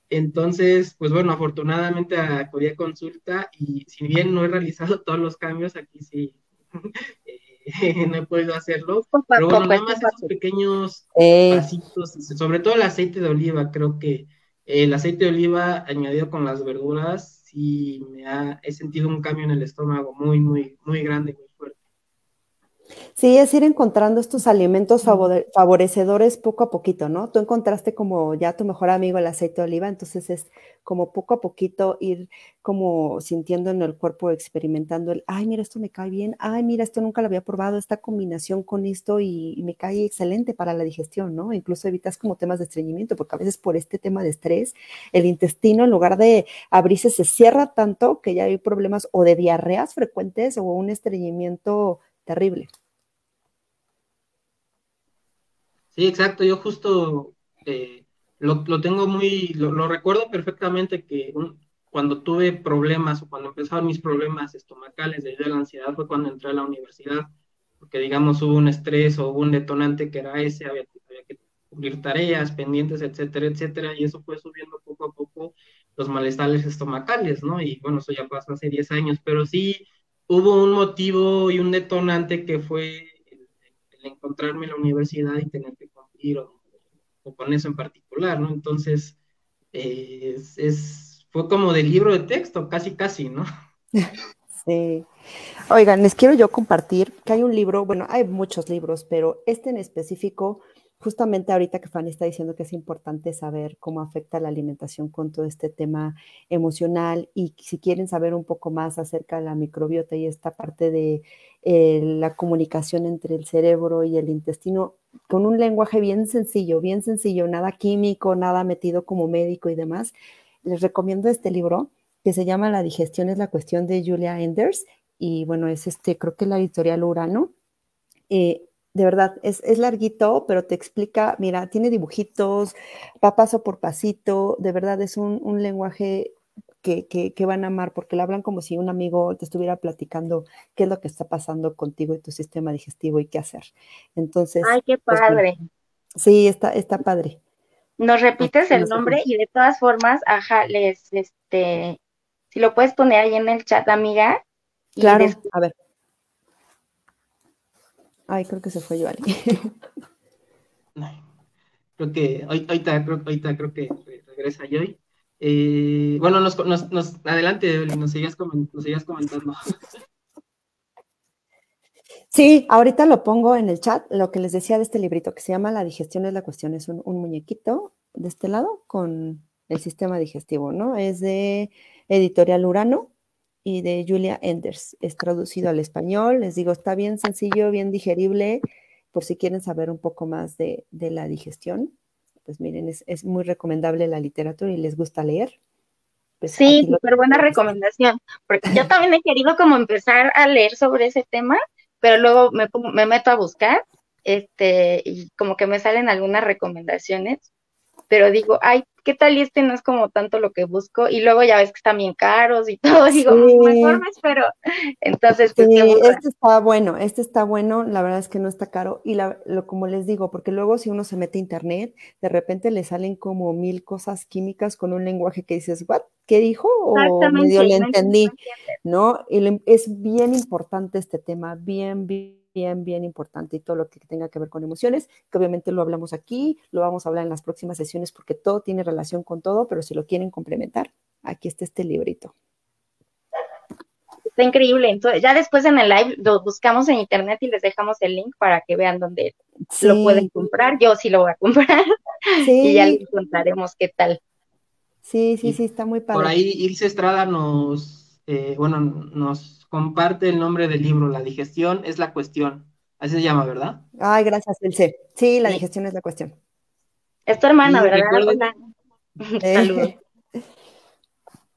Entonces, pues bueno, afortunadamente acudí a consulta y si bien no he realizado todos los cambios, aquí sí no he podido hacerlo. Pero bueno, nada más esos pequeños eh. pasitos, sobre todo el aceite de oliva, creo que el aceite de oliva añadido con las verduras, sí me ha, he sentido un cambio en el estómago muy, muy, muy grande, muy. Sí, es ir encontrando estos alimentos favorecedores poco a poquito, ¿no? Tú encontraste como ya tu mejor amigo el aceite de oliva, entonces es como poco a poquito ir como sintiendo en el cuerpo, experimentando el, ay, mira, esto me cae bien, ay, mira, esto nunca lo había probado, esta combinación con esto y, me cae excelente para la digestión, ¿no? Incluso evitas como temas de estreñimiento, porque a veces por este tema de estrés, el intestino en lugar de abrirse se cierra tanto que ya hay problemas o de diarreas frecuentes o un estreñimiento terrible. Sí, exacto. Yo justo eh, lo, tengo muy, lo, recuerdo perfectamente que cuando tuve problemas o cuando empezaron mis problemas estomacales debido a la ansiedad fue cuando entré a la universidad, porque digamos hubo un estrés o hubo un detonante que era ese, había, que cumplir tareas, pendientes, etcétera, etcétera, y eso fue subiendo poco a poco los malestares estomacales, ¿no? Y bueno, eso ya pasó hace 10 años, pero sí hubo un motivo y un detonante que fue encontrarme en la universidad y tener que cumplir, o, con eso en particular, ¿no? Entonces, eh, es, fue como de libro de texto, casi, casi, ¿no? Sí. Oigan, les quiero yo compartir que hay un libro, bueno, hay muchos libros, pero este en específico justamente ahorita que Fanny está diciendo que es importante saber cómo afecta la alimentación con todo este tema emocional y si quieren saber un poco más acerca de la microbiota y esta parte de eh, la comunicación entre el cerebro y el intestino con un lenguaje bien sencillo, bien sencillo, nada químico, nada metido como médico y demás, les recomiendo este libro que se llama La digestión es la cuestión de Julia Enders y bueno, es este, creo que la editorial Urano. Eh, de verdad, es, larguito, pero te explica, mira, tiene dibujitos, va paso por pasito, de verdad es un, lenguaje que, van a amar porque lo hablan como si un amigo te estuviera platicando qué es lo que está pasando contigo y tu sistema digestivo y qué hacer. Entonces. Ay, qué pues, padre. sí, está, está padre. Nos repites el nombre y de todas formas, ajá, les, este, si lo puedes poner ahí en el chat, amiga. Claro, a ver. Ay, creo que se fue Joali. creo que ahorita, creo, ahorita creo que regresa Joy. Eh, bueno, nos, nos, nos, adelante, nos sigas, nos sigas comentando. Sí, ahorita lo pongo en el chat, lo que les decía de este librito que se llama La digestión es la cuestión, es un, un muñequito de este lado con el sistema digestivo, ¿no? Es de Editorial Urano y de Julia Enders. Es traducido al español. Les digo, está bien sencillo, bien digerible, por si quieren saber un poco más de, la digestión. Pues miren, es, muy recomendable la literatura y les gusta leer. Pues sí, súper buena recomendación, porque yo también he querido como empezar a leer sobre ese tema, pero luego me, me meto a buscar este, y como que me salen algunas recomendaciones, pero digo, ay, ¿qué tal y este no es como tanto lo que busco? Y luego ya ves que están bien caros y todo, digo, mejor me espero. Entonces, pues, sí, este está bueno, este está bueno, la verdad es que no está caro. Y la, lo, como les digo, porque luego si uno se mete a internet, de repente le salen como mil cosas químicas con un lenguaje que dices, ¿what? ¿Qué dijo? O medio le entendí, ¿no? Y es bien importante este tema, bien, bien bien, bien importante y todo lo que tenga que ver con emociones, que obviamente lo hablamos aquí, lo vamos a hablar en las próximas sesiones porque todo tiene relación con todo, pero si lo quieren complementar, aquí está este librito. Está increíble. Entonces, ya después en el live lo buscamos en internet y les dejamos el link para que vean dónde lo pueden comprar. Yo sí lo voy a comprar. y ya les contaremos qué tal. Sí, sí, sí, está muy padre. Por ahí Ilse Estrada nos, eh, bueno, nos comparte el nombre del libro, La digestión es la cuestión. Así se llama, ¿verdad? Ay, gracias, Elce. Sí, la digestión es la cuestión. Es tu hermana, ¿verdad? Saludos.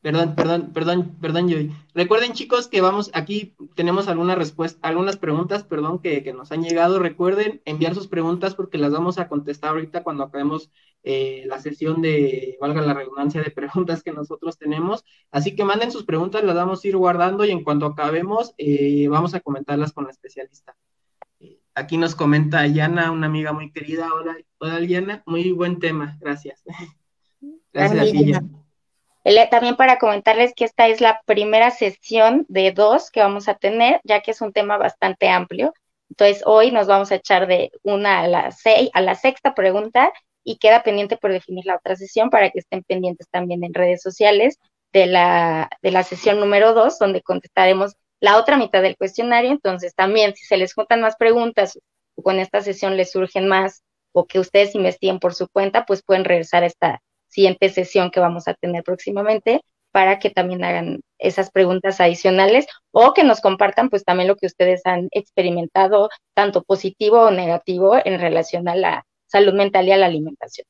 Perdón, perdón, perdón, perdón, Joy. Recuerden, chicos, que vamos, aquí tenemos algunas respuestas, algunas preguntas, perdón, que, nos han llegado. Recuerden enviar sus preguntas porque las vamos a contestar ahorita cuando acabemos eh, la sesión de, valga la redundancia, de preguntas que nosotros tenemos. Así que manden sus preguntas, las vamos a ir guardando y en cuanto acabemos, eh, vamos a comentarlas con la especialista. Eh, aquí nos comenta Yana, una amiga muy querida. Hola, hola, Yana, muy buen tema, gracias. Gracias a ti, también para comentarles que esta es la primera sesión de dos que vamos a tener, ya que es un tema bastante amplio. Entonces, hoy nos vamos a echar de una a la, seis, a la sexta pregunta y queda pendiente por definir la otra sesión para que estén pendientes también en redes sociales de la, de la sesión número dos, donde contestaremos la otra mitad del cuestionario. Entonces, también si se les juntan más preguntas o con esta sesión les surgen más o que ustedes investiguen por su cuenta, pues pueden regresar a esta siguiente sesión que vamos a tener próximamente para que también hagan esas preguntas adicionales o que nos compartan pues también lo que ustedes han experimentado, tanto positivo o negativo en relación a la salud mental y a la alimentación.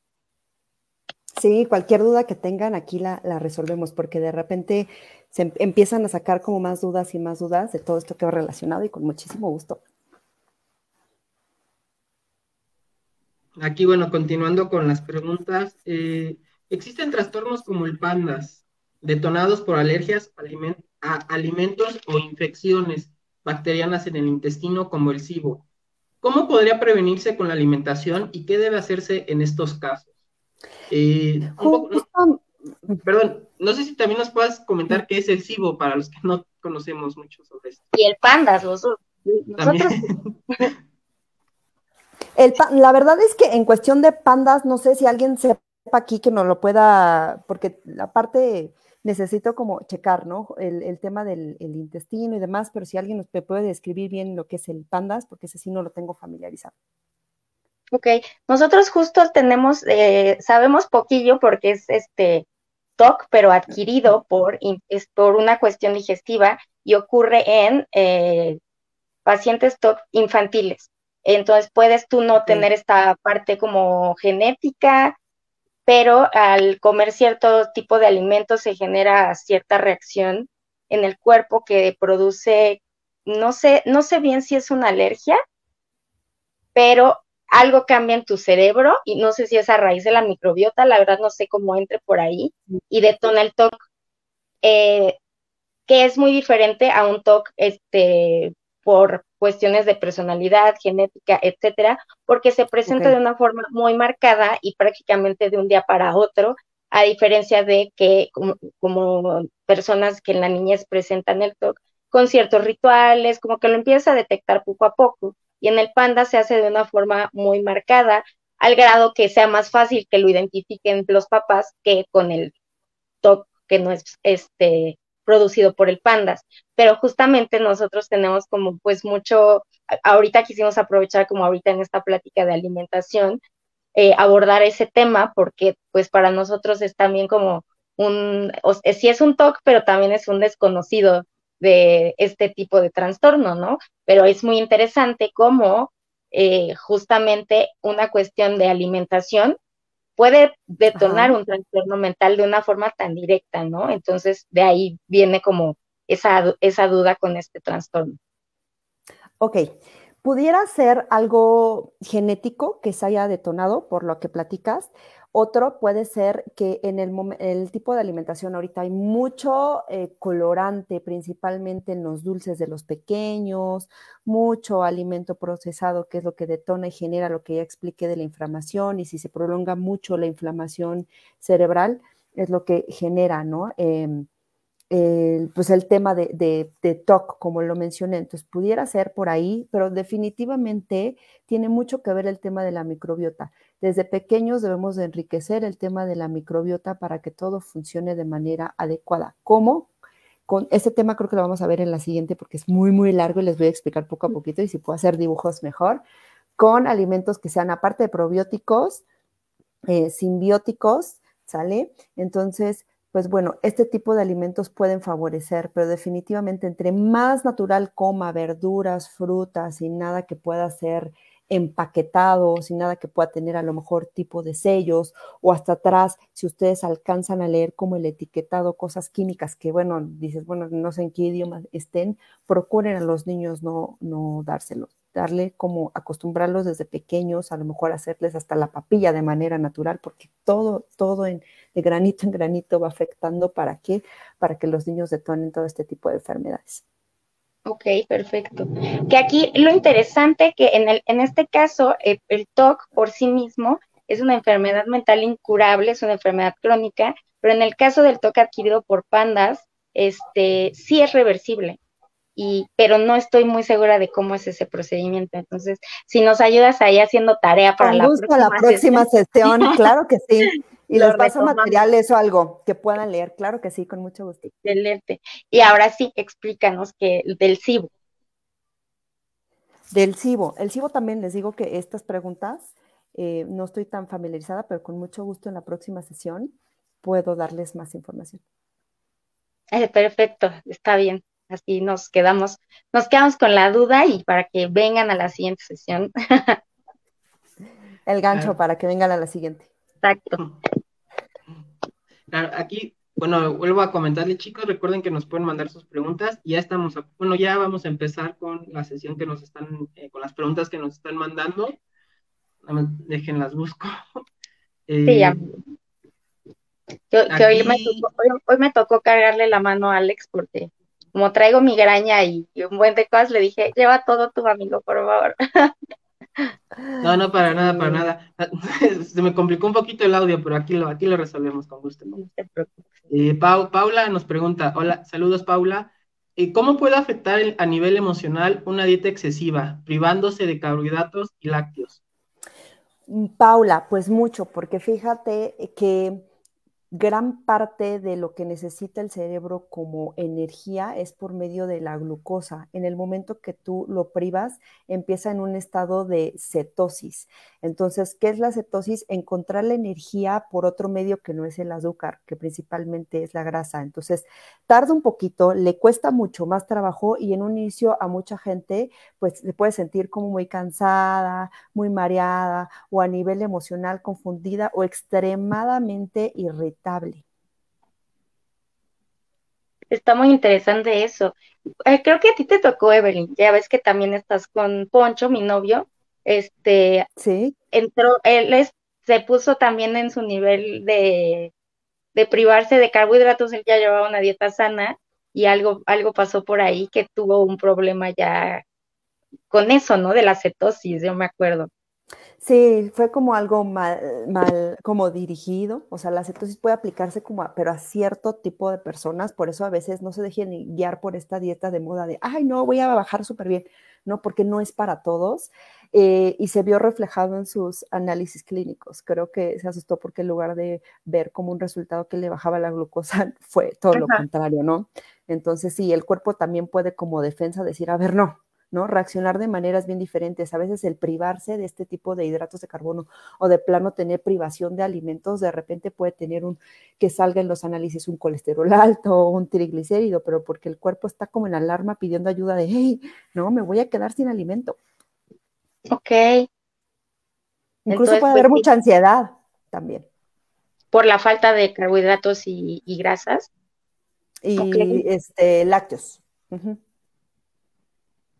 Sí, cualquier duda que tengan aquí la, la resolvemos porque de repente se em, empiezan a sacar como más dudas y más dudas de todo esto que va relacionado y con muchísimo gusto. Aquí, bueno, continuando con las preguntas, eh, Existen trastornos como el PANDAS, detonados por alergias a alimentos o infecciones bacterianas en el intestino como el SIBO. ¿Cómo podría prevenirse con la alimentación y qué debe hacerse en estos casos? Eh, perdón, no sé si también nos puedas comentar qué es el SIBO para los que no conocemos mucho sobre esto. Y el pandas, nosotros. la verdad es que en cuestión de pandas, no sé si alguien sepa aquí que nos lo pueda, porque la parte necesito como checar, ¿no? El, tema del intestino y demás, pero si alguien nos puede describir bien lo que es el pandas, porque ese sí no lo tengo familiarizado. Ok, nosotros justo tenemos, eh, sabemos poquillo porque es este TOC, pero adquirido por, es por una cuestión digestiva y ocurre en eh, pacientes TOC infantiles. Entonces puedes tú no tener esta parte como genética, pero al comer cierto tipo de alimentos se genera cierta reacción en el cuerpo que produce, no sé, no sé bien si es una alergia, pero algo cambia en tu cerebro y no sé si es a raíz de la microbiota, la verdad no sé cómo entre por ahí y detona el TOC, eh, que es muy diferente a un TOC este, por cuestiones de personalidad, genética, etcétera, porque se presenta de una forma muy marcada y prácticamente de un día para otro, a diferencia de que como, personas que en la niñez presentan el TOC con ciertos rituales, como que lo empieza a detectar poco a poco. Y en el panda se hace de una forma muy marcada, al grado que sea más fácil que lo identifiquen los papás que con el TOC que no es este producido por el Pandas. Pero justamente nosotros tenemos como pues mucho, ahorita quisimos aprovechar como ahorita en esta plática de alimentación, eh, abordar ese tema porque pues para nosotros es también como un, o, sí es un TOC, pero también es un desconocido de este tipo de trastorno, ¿no? Pero es muy interesante cómo eh, justamente una cuestión de alimentación puede detonar un trastorno mental de una forma tan directa, ¿no? Entonces, de ahí viene como esa, esa duda con este trastorno. Ok, pudiera ser algo genético que se haya detonado por lo que platicas, otro puede ser que en el, tipo de alimentación ahorita hay mucho eh, colorante, principalmente en los dulces de los pequeños, mucho alimento procesado, que es lo que detona y genera lo que ya expliqué de la inflamación, y si se prolonga mucho la inflamación cerebral, es lo que genera, ¿no? Em, pues el tema de, de, TOC, como lo mencioné, entonces pudiera ser por ahí, pero definitivamente tiene mucho que ver el tema de la microbiota. Desde pequeños debemos de enriquecer el tema de la microbiota para que todo funcione de manera adecuada. ¿Cómo? Con este tema creo que lo vamos a ver en la siguiente porque es muy, muy largo y les voy a explicar poco a poquito y si puedo hacer dibujos mejor, con alimentos que sean aparte de probióticos, eh, simbióticos, ¿sale? Entonces, pues bueno, este tipo de alimentos pueden favorecer, pero definitivamente entre más natural coma verduras, frutas y nada que pueda ser empaquetado, sin nada que pueda tener a lo mejor tipo de sellos o hasta atrás, si ustedes alcanzan a leer como el etiquetado, cosas químicas que, bueno, dices, bueno, no sé en qué idioma estén, procuren a los niños no, no dárselos darle como acostumbrarlos desde pequeños, a lo mejor hacerles hasta la papilla de manera natural, porque todo, todo en, de granito en granito va afectando para qué, para que los niños detonen todo este tipo de enfermedades. Ok, perfecto. Que aquí lo interesante que en, el, en este caso el, el TOC por sí mismo es una enfermedad mental incurable, es una enfermedad crónica, pero en el caso del TOC adquirido por pandas, este sí es reversible y, pero no estoy muy segura de cómo es ese procedimiento. Entonces, si nos ayudas ahí haciendo tarea para la próxima, la próxima sesión. claro que sí. Y les paso materiales o algo que puedan leer, claro que sí, con mucho gusto. Excelente. Y ahora sí, explícanos que del CIBO. Del CIBO. El CIBO también les digo que estas preguntas eh, no estoy tan familiarizada, pero con mucho gusto en la próxima sesión puedo darles más información. Eh, perfecto, está bien así nos quedamos, nos quedamos con la duda y para que vengan a la siguiente sesión. El gancho para que vengan a la siguiente. Exacto. Claro, aquí, bueno, vuelvo a comentarle, chicos, recuerden que nos pueden mandar sus preguntas. Ya estamos, bueno, ya vamos a empezar con la sesión que nos están, eh, con las preguntas que nos están mandando. Déjenlas busco. sí, ya. Eh, que hoy, me tocó, hoy me tocó cargarle la mano a Alex porque como traigo migraña y, un buen de cosas, le dije, lleva todo tu amigo, por favor. No, no, para nada, para nada. Se me complicó un poquito el audio, pero aquí lo, aquí lo resolvemos con gusto. Eh, Paula nos pregunta, hola, saludos Paula. Eh, ¿Cómo puede afectar a nivel emocional una dieta excesiva, privándose de carbohidratos y lácteos? Paula, pues mucho, porque fíjate que gran parte de lo que necesita el cerebro como energía es por medio de la glucosa. En el momento que tú lo privas, empieza en un estado de cetosis. Entonces, ¿qué es la cetosis? Encontrar la energía por otro medio que no es el azúcar, que principalmente es la grasa. Entonces, tarda un poquito, le cuesta mucho más trabajo y en un inicio a mucha gente, pues se puede sentir como muy cansada, muy mareada o a nivel emocional confundida o extremadamente irritada Está muy interesante eso. Eh, creo que a ti te tocó, Evelyn. Ya ves que también estás con Poncho, mi novio. Este, sí. Entró, él se puso también en su nivel de, de privarse de carbohidratos. Él ya llevaba una dieta sana y algo, algo pasó por ahí que tuvo un problema ya con eso, ¿no? De la cetosis, yo me acuerdo. Sí, fue como algo mal, mal, como dirigido, o sea, la cetosis puede aplicarse como a, pero a cierto tipo de personas, por eso a veces no se dejen guiar por esta dieta de moda de, ay, no, voy a bajar súper bien, no, porque no es para todos, eh, y se vio reflejado en sus análisis clínicos. Creo que se asustó porque en lugar de ver como un resultado que le bajaba la glucosa, fue todo lo contrario, ¿no? Entonces, sí, el cuerpo también puede como defensa decir, a ver, no, ¿no? Reaccionar de maneras bien diferentes. A veces el privarse de este tipo de hidratos de carbono o de plano tener privación de alimentos, de repente puede tener un, que salga en los análisis un colesterol alto o un triglicérido, pero porque el cuerpo está como en alarma pidiendo ayuda de, hey, no, me voy a quedar sin alimento. Ok. Incluso puede haber pues, mucha ansiedad también. Por la falta de carbohidratos y, grasas. Y este, lácteos.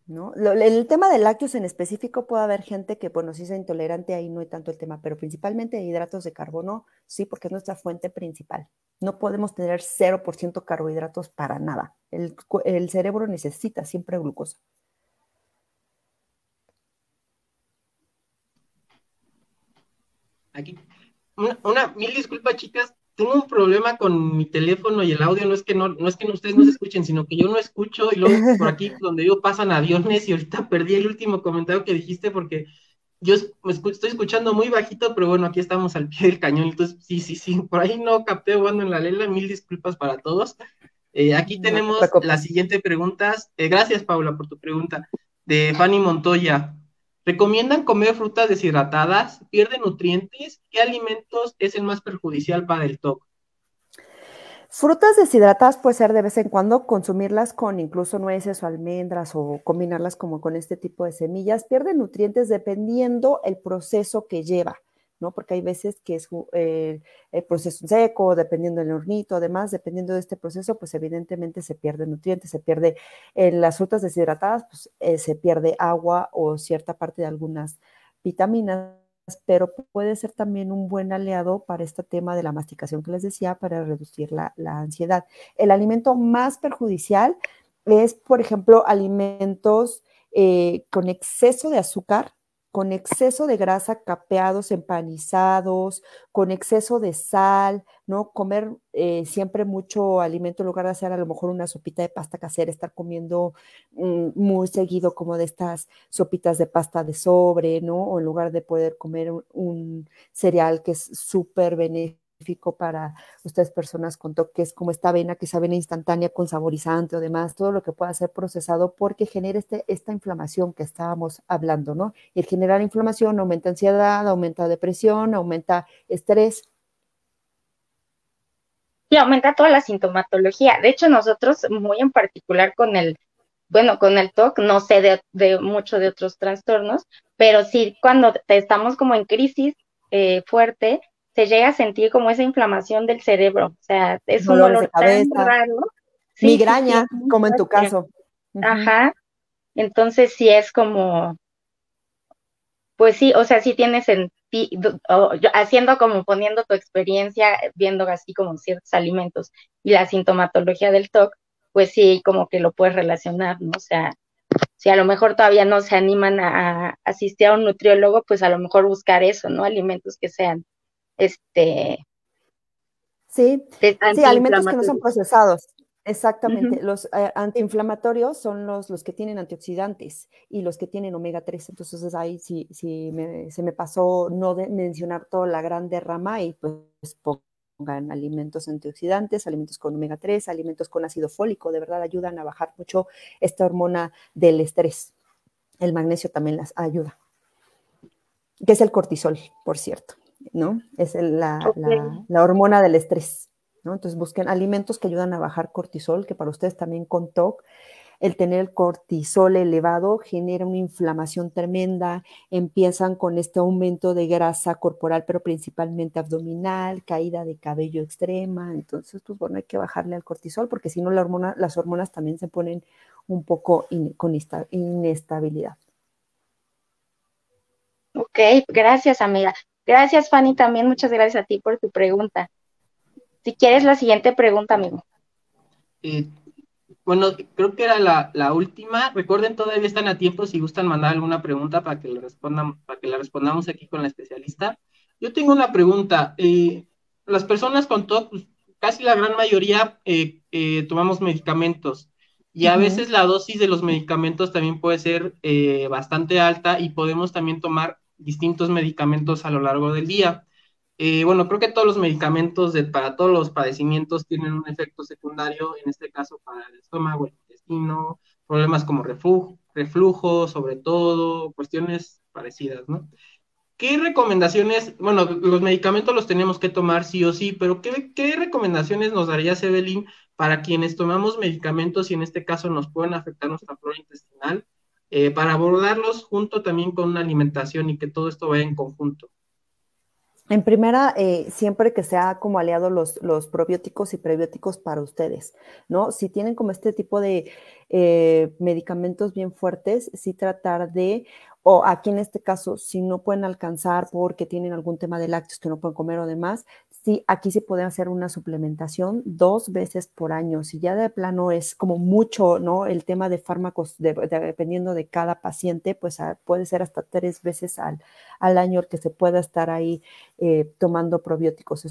¿No? el tema de lácteos en específico puede haber gente que, bueno, si es intolerante, ahí no hay tanto el tema, pero principalmente hidratos de carbono, sí, porque es nuestra fuente principal. No podemos tener 0% carbohidratos para nada. El, el cerebro necesita siempre glucosa. Aquí, una, una, mil disculpas, chicas, tengo un problema con mi teléfono y el audio, no es que no, no es que ustedes no se escuchen, sino que yo no escucho y luego por aquí donde yo pasan aviones y ahorita perdí el último comentario que dijiste porque yo estoy escuchando muy bajito, pero bueno, aquí estamos al pie del cañón, entonces sí, sí, sí, por ahí no capté jugando en la lela, mil disculpas para todos. Eh, aquí tenemos la siguiente pregunta, eh, gracias Paula por tu pregunta, de Fanny Montoya. ¿Recomiendan comer frutas deshidratadas? ¿Pierden nutrientes? ¿Qué alimentos es el más perjudicial para el TOC? Frutas deshidratadas puede ser de vez en cuando consumirlas con incluso nueces o almendras o combinarlas como con este tipo de semillas. Pierden nutrientes dependiendo el proceso que lleva. Porque hay veces que es eh, el proceso seco, dependiendo del hornito, además, dependiendo de este proceso, pues evidentemente se pierde nutrientes, se pierde en las frutas deshidratadas, pues eh, se pierde agua o cierta parte de algunas vitaminas, pero puede ser también un buen aliado para este tema de la masticación que les decía, para reducir la, ansiedad. El alimento más perjudicial es, por ejemplo, alimentos eh, con exceso de azúcar, con exceso de grasa, capeados, empanizados, con exceso de sal, ¿no? Comer eh, siempre mucho alimento en lugar de hacer a lo mejor una sopita de pasta casera, estar comiendo mm, muy seguido como de estas sopitas de pasta de sobre, ¿no? O en lugar de poder comer un cereal que es súper benéfico para ustedes personas con toques como esta avena, que es avena instantánea con saborizante o demás, todo lo que pueda ser procesado porque genera este, esta inflamación que estábamos hablando, ¿no? El generar inflamación aumenta ansiedad, aumenta depresión, aumenta estrés. Y aumenta toda la sintomatología. De hecho, nosotros muy en particular con el, bueno, con el TOC, no sé de, de mucho de otros trastornos, pero sí cuando estamos como en crisis eh, fuerte, se llega a sentir como esa inflamación del cerebro. O sea, es un dolor tan raro. Migraña, como en tu caso. Ajá. Entonces sí es como, pues sí, o sea, sí tienes sentido, haciendo como poniendo tu experiencia, viendo así como ciertos alimentos y la sintomatología del TOC, pues sí, como que lo puedes relacionar, ¿no? O sea, si a lo mejor todavía no se animan a, asistir a un nutriólogo, pues a lo mejor buscar eso, ¿no? Alimentos que sean, este... Sí, sí alimentos que no son procesados. Exactamente, los eh, antiinflamatorios son los, los que tienen antioxidantes y los que tienen omega 3. Entonces ahí sí, sí se me pasó no mencionar toda la gran derrama y pues pongan alimentos antioxidantes, alimentos con omega 3, alimentos con ácido fólico, de verdad ayudan a bajar mucho esta hormona del estrés. El magnesio también las ayuda, que es el cortisol, por cierto, ¿no? Es la, la hormona del estrés. Entonces busquen alimentos que ayudan a bajar cortisol, que para ustedes también con TOC, el tener el cortisol elevado genera una inflamación tremenda, empiezan con este aumento de grasa corporal, pero principalmente abdominal, caída de cabello extrema, entonces pues bueno, hay que bajarle al cortisol porque si no la hormona, las hormonas también se ponen un poco con inestabilidad. Ok, gracias amiga. Gracias Fanny también, muchas gracias a ti por tu pregunta. Si quieres la siguiente pregunta, amigo. Eh, bueno, creo que era la, última. Recuerden, todavía están a tiempo si gustan mandar alguna pregunta para que, le respondan, para que la respondamos aquí con la especialista. Yo tengo una pregunta. Eh, las personas con TOC, pues, casi la gran mayoría eh, tomamos medicamentos y a veces la dosis de los medicamentos también puede ser bastante alta y podemos también tomar distintos medicamentos a lo largo del día. Eh, bueno, creo que todos los medicamentos para todos los padecimientos tienen un efecto secundario, en este caso para el estómago, el intestino, problemas como reflujo, reflujo sobre todo, cuestiones parecidas, ¿no? ¿Qué recomendaciones, bueno, los medicamentos los tenemos que tomar sí o sí, pero ¿qué, qué recomendaciones nos daría Evelyn para quienes tomamos medicamentos y en este caso nos pueden afectar nuestra flora intestinal, eh, para abordarlos junto también con una alimentación y que todo esto vaya en conjunto? En primera, eh, siempre que sea como aliado los, los, probióticos y prebióticos para ustedes, ¿no? Si tienen como este tipo de eh, medicamentos bien fuertes, sí tratar de, o aquí en este caso, si no pueden alcanzar porque tienen algún tema de lácteos que no pueden comer o demás, sí, aquí se puede hacer una suplementación dos veces por año. Si ya de plano es como mucho, ¿no? El tema de fármacos, dependiendo de cada paciente, pues ah, puede ser hasta tres veces al, al año el que se pueda estar ahí eh, tomando probióticos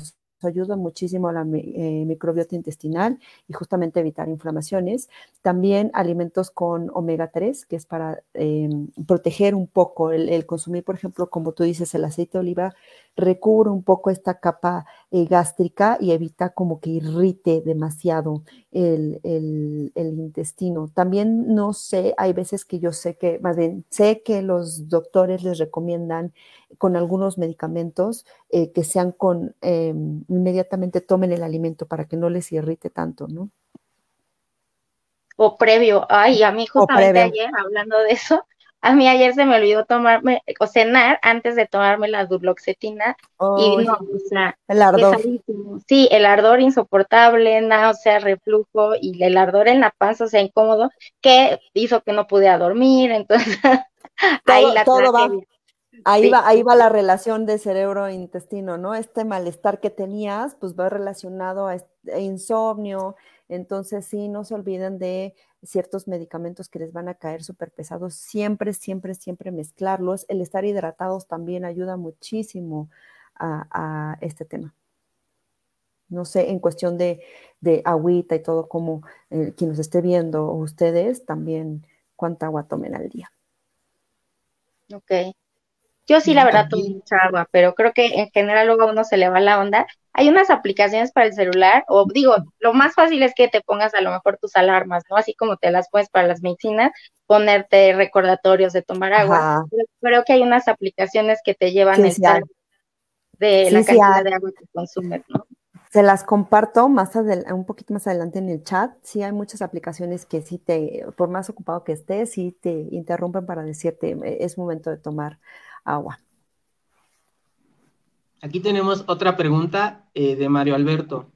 ayuda muchísimo a la eh, microbiota intestinal y justamente evitar inflamaciones. También alimentos con omega 3, que es para em, proteger un poco el, consumir, por ejemplo, como tú dices, el aceite de oliva recubre un poco esta capa eh, gástrica y evita como que irrite demasiado el, intestino. También no sé, hay veces que yo sé que, más bien, sé que los doctores les recomiendan con algunos medicamentos eh, que sean con, em, inmediatamente tomen el alimento para que no les irrite tanto, ¿no? O previo, ay, a mí justamente ayer, hablando de eso, a mí ayer se me olvidó tomarme o cenar antes de tomarme la duloxetina y no, o sea, el ardor. Sí, el ardor insoportable, náusea, reflujo y el ardor en la panza, o sea, incómodo, que hizo que no pudiera dormir, entonces ahí la todo va, Ahí, va, ahí va la relación de cerebro-intestino, ¿no? Este malestar que tenías, pues va relacionado a, insomnio. Entonces, sí, no se olviden de ciertos medicamentos que les van a caer súper pesados. Siempre, siempre, siempre mezclarlos. El estar hidratados también ayuda muchísimo a, este tema. No sé, en cuestión de, de agüita y todo, como eh, quien nos esté viendo ustedes, también cuánta agua tomen al día. Ok. Yo sí, la verdad, tomo mucha agua, pero creo que en general luego a uno se le va la onda. Hay unas aplicaciones para el celular, o digo, lo más fácil es que te pongas a lo mejor tus alarmas, ¿no? Así como te las pones para las medicinas, ponerte recordatorios de tomar agua. creo que hay unas aplicaciones que te llevan el de la cantidad de agua que consumes, ¿no? Se las comparto más un poquito más adelante en el chat. Sí hay muchas aplicaciones que sí te, por más ocupado que estés, sí te interrumpen para decirte es momento de tomar agua. Aquí tenemos otra pregunta eh, de Mario Alberto.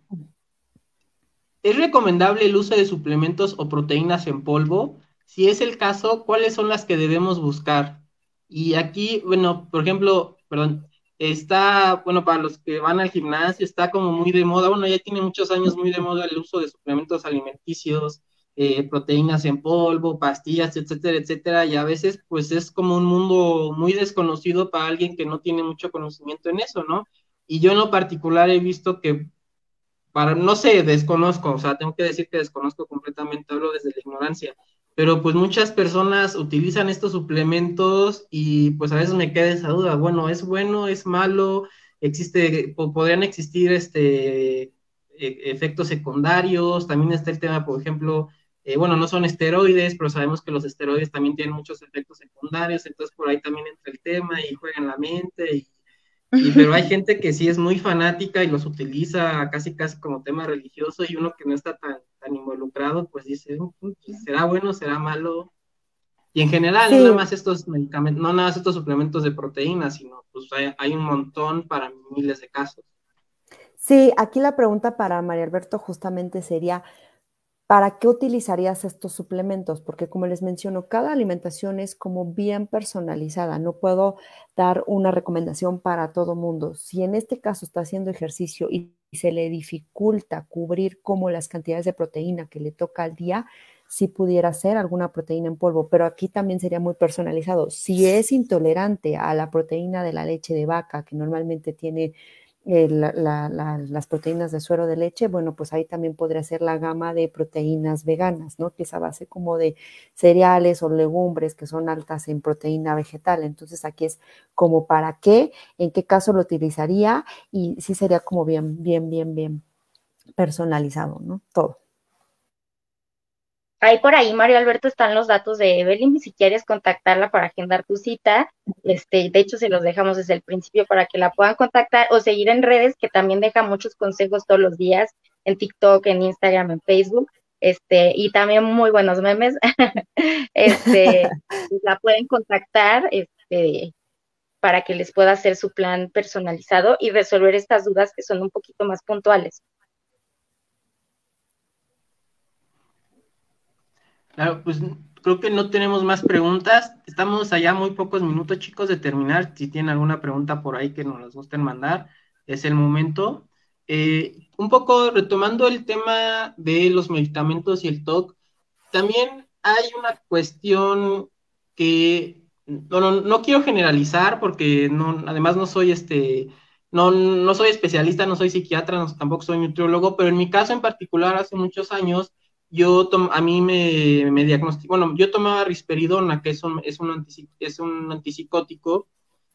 ¿Es recomendable el uso de suplementos o proteínas en polvo? Si es el caso, ¿cuáles son las que debemos buscar? Y aquí, bueno, por ejemplo, perdón, está, bueno, para los que van al gimnasio, está como muy de moda, bueno, ya tiene muchos años muy de moda el uso de suplementos alimenticios, eh, proteínas en polvo, pastillas, etcétera, etcétera, y a veces pues es como un mundo muy desconocido para alguien que no tiene mucho conocimiento en eso, ¿no? Y yo en lo particular he visto que, para, no sé, desconozco, o sea, tengo que decir que desconozco completamente, hablo desde la ignorancia, pero pues muchas personas utilizan estos suplementos y pues a veces me queda esa duda, bueno, ¿es bueno, es malo? Existe, podrían existir este e, efectos secundarios, también está el tema, por ejemplo, eh, bueno, no son esteroides, pero sabemos que los esteroides también tienen muchos efectos secundarios, entonces por ahí también entra el tema y juega en la mente, y, pero hay gente que sí es muy fanática y los utiliza casi casi como tema religioso y uno que no está tan, tan involucrado, pues dice, mm, pues, ¿será bueno, será malo? Y en general, no nada más estos medicamentos, no nada más estos suplementos de proteínas, sino pues hay, hay un montón para miles de casos. Sí, aquí la pregunta para María Alberto justamente sería, ¿Para qué utilizarías estos suplementos? Porque como les menciono, cada alimentación es como bien personalizada. No puedo dar una recomendación para todo mundo. Si en este caso está haciendo ejercicio y se le dificulta cubrir como las cantidades de proteína que le toca al día, sí pudiera ser alguna proteína en polvo, pero aquí también sería muy personalizado. Si es intolerante a la proteína de la leche de vaca, que normalmente tiene eh, las proteínas de suero de leche, bueno, pues ahí también podría ser la gama de proteínas veganas, ¿no? Que es a base como de cereales o legumbres que son altas en proteína vegetal. Entonces aquí es como para qué, en qué caso lo utilizaría y sí sería como bien, bien, bien, bien personalizado, ¿no? Todo. Ahí por ahí, Mario Alberto, están los datos de Evelyn. Si quieres contactarla para agendar tu cita, este, de hecho, se los dejamos desde el principio para que la puedan contactar o seguir en redes, que también deja muchos consejos todos los días en TikTok, en Instagram, en Facebook. Este, y también muy buenos memes. este, la pueden contactar, este, para que les pueda hacer su plan personalizado y resolver estas dudas que son un poquito más puntuales. Claro, pues creo que no tenemos más preguntas. Estamos allá muy pocos minutos, chicos, de terminar. Si tienen alguna pregunta por ahí que nos las gusten mandar, es el momento. Eh, un poco retomando el tema de los medicamentos y el TOC, también hay una cuestión que no, no, quiero generalizar porque no, además no soy este, no, no soy especialista, no soy psiquiatra, tampoco soy nutriólogo, pero en mi caso en particular hace muchos años yo a mí me, me diagnosticó, bueno, yo tomaba risperidona, que es un, es un, es un antipsicótico,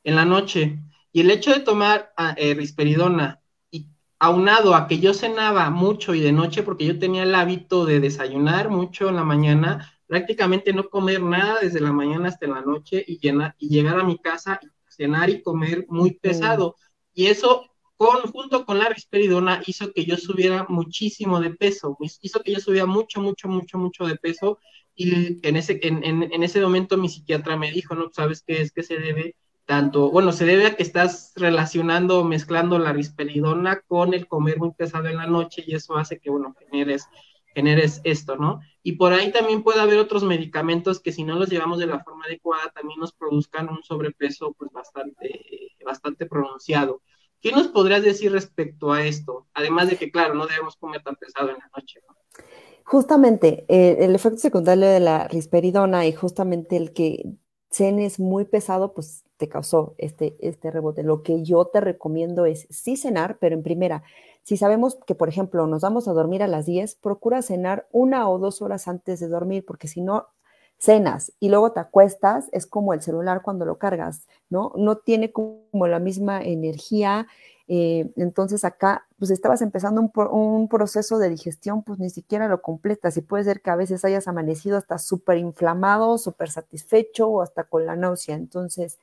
en la noche, y el hecho de tomar ah, eh, risperidona, y aunado a que yo cenaba mucho y de noche, porque yo tenía el hábito de desayunar mucho en la mañana, prácticamente no comer nada desde la mañana hasta la noche y, llenar, y llegar a mi casa, cenar y comer muy pesado. Y eso junto con la risperidona hizo que yo subiera muchísimo de peso, hizo que yo subiera mucho, mucho, mucho, mucho de peso y en ese, en, en, ese momento mi psiquiatra me dijo, no, ¿sabes qué es que se debe? Tanto, bueno, se debe a que estás relacionando, mezclando la risperidona con el comer muy pesado en la noche y eso hace que, bueno, generes, generes esto, ¿no? Y por ahí también puede haber otros medicamentos que si no los llevamos de la forma adecuada también nos produzcan un sobrepeso pues bastante, bastante pronunciado. ¿Qué nos podrías decir respecto a esto? Además de que, claro, no debemos comer tan pesado en la noche. Justamente, eh, el efecto secundario de la risperidona y justamente el que cenes muy pesado, pues te causó este, este rebote. Lo que yo te recomiendo es sí cenar, pero en primera, si sabemos que, por ejemplo, nos vamos a dormir a las 10, procura cenar una o dos horas antes de dormir, porque si no, cenas y luego te acuestas, es como el celular cuando lo cargas, ¿no? No tiene como la misma energía. Eh, entonces acá, pues estabas empezando un, proceso de digestión, pues ni siquiera lo completas y puede ser que a veces hayas amanecido hasta súper inflamado, súper satisfecho o hasta con la náusea. Entonces,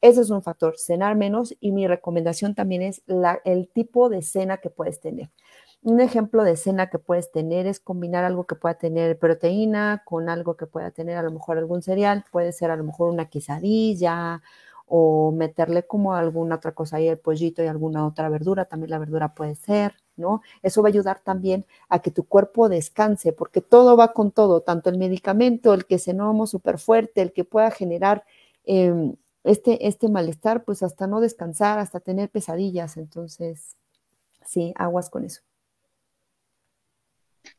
ese es un factor, cenar menos y mi recomendación también es la, el tipo de cena que puedes tener. Un ejemplo de cena que puedes tener es combinar algo que pueda tener proteína con algo que pueda tener a lo mejor algún cereal, puede ser a lo mejor una quesadilla o meterle como alguna otra cosa ahí, el pollito y alguna otra verdura, también la verdura puede ser, ¿no? Eso va a ayudar también a que tu cuerpo descanse, porque todo va con todo, tanto el medicamento, el que cenamos súper fuerte, el que pueda generar em, este, este malestar, pues hasta no descansar, hasta tener pesadillas, entonces, sí, aguas con eso.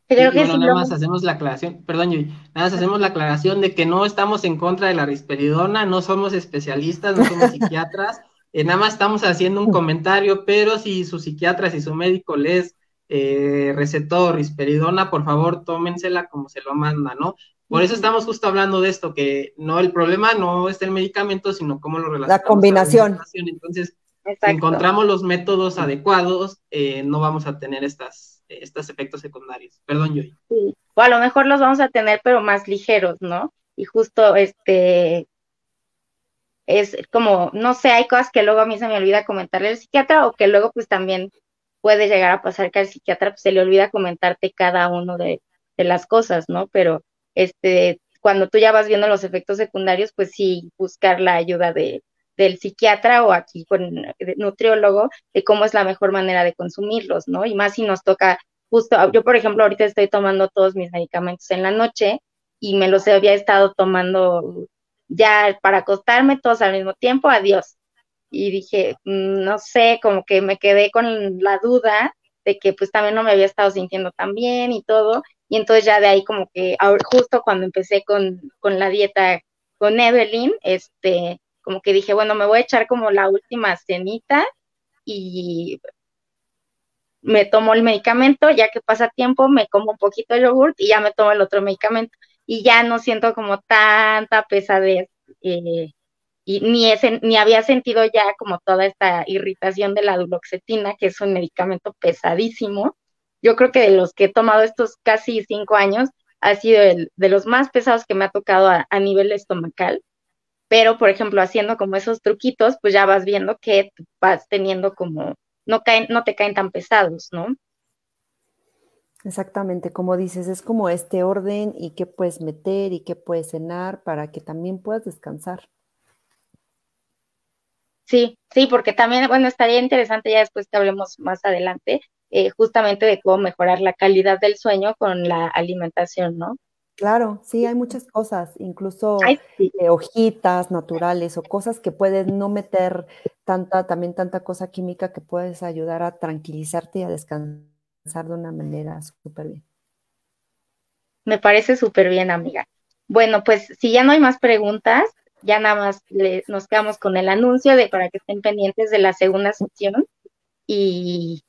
Creo que bueno, nada más hacemos la aclaración, perdón, Yui, nada más hacemos la aclaración de que no estamos en contra de la risperidona, no somos especialistas, no somos psiquiatras, eh, nada más estamos haciendo un comentario, pero si su psiquiatra, si su médico les eh, recetó risperidona, por favor, tómensela como se lo manda, ¿no? Por eso estamos justo hablando de esto, que no el problema no es el medicamento, sino cómo lo relacionamos. La combinación. Entonces, si encontramos los métodos adecuados, eh, no vamos a tener estas, estos efectos secundarios. Perdón. Sí. O a lo mejor los vamos a tener, pero más ligeros, ¿no? Y justo este es como, no sé, hay cosas que luego a mí se me olvida comentarle al psiquiatra o que luego pues también puede llegar a pasar que al psiquiatra pues, se le olvida comentarte cada uno de, de las cosas, ¿no? Pero este, cuando tú ya vas viendo los efectos secundarios, pues sí, buscar la ayuda de, del psiquiatra o aquí con nutriólogo de cómo es la mejor manera de consumirlos, ¿no? Y más si nos toca justo, yo por ejemplo ahorita estoy tomando todos mis medicamentos en la noche y me los había estado tomando ya para acostarme todos al mismo tiempo, adiós. Y dije, mm, no sé, como que me quedé con la duda de que pues también no me había estado sintiendo tan bien y todo, y entonces ya de ahí como que justo cuando empecé con, la dieta con Evelyn, este, como que dije, bueno, me voy a echar como la última cenita y me tomo el medicamento, ya que pasa tiempo, me como un poquito de yogurt y ya me tomo el otro medicamento y ya no siento como tanta pesadez eh, y ni, ese, ni había sentido ya como toda esta irritación de la duloxetina, que es un medicamento pesadísimo yo creo que de los que he tomado estos casi cinco años, ha sido el de los más pesados que me ha tocado a, nivel estomacal. Pero, por ejemplo, haciendo como esos truquitos, pues ya vas viendo que vas teniendo como, no, caen, no te caen tan pesados, ¿no? Exactamente, como dices, es como este orden y qué puedes meter y qué puedes cenar para que también puedas descansar. Sí, sí, porque también, bueno, estaría interesante ya después que hablemos más adelante, eh, justamente de cómo mejorar la calidad del sueño con la alimentación, ¿no? Claro, sí, hay muchas cosas, incluso eh, hojitas naturales o cosas que puedes no meter tanta, también tanta cosa química que puedes ayudar a tranquilizarte y a descansar de una manera súper bien. Me parece súper bien, amiga. Bueno, pues si ya no hay más preguntas, ya nada más nos quedamos con el anuncio de para que estén pendientes de la segunda sesión y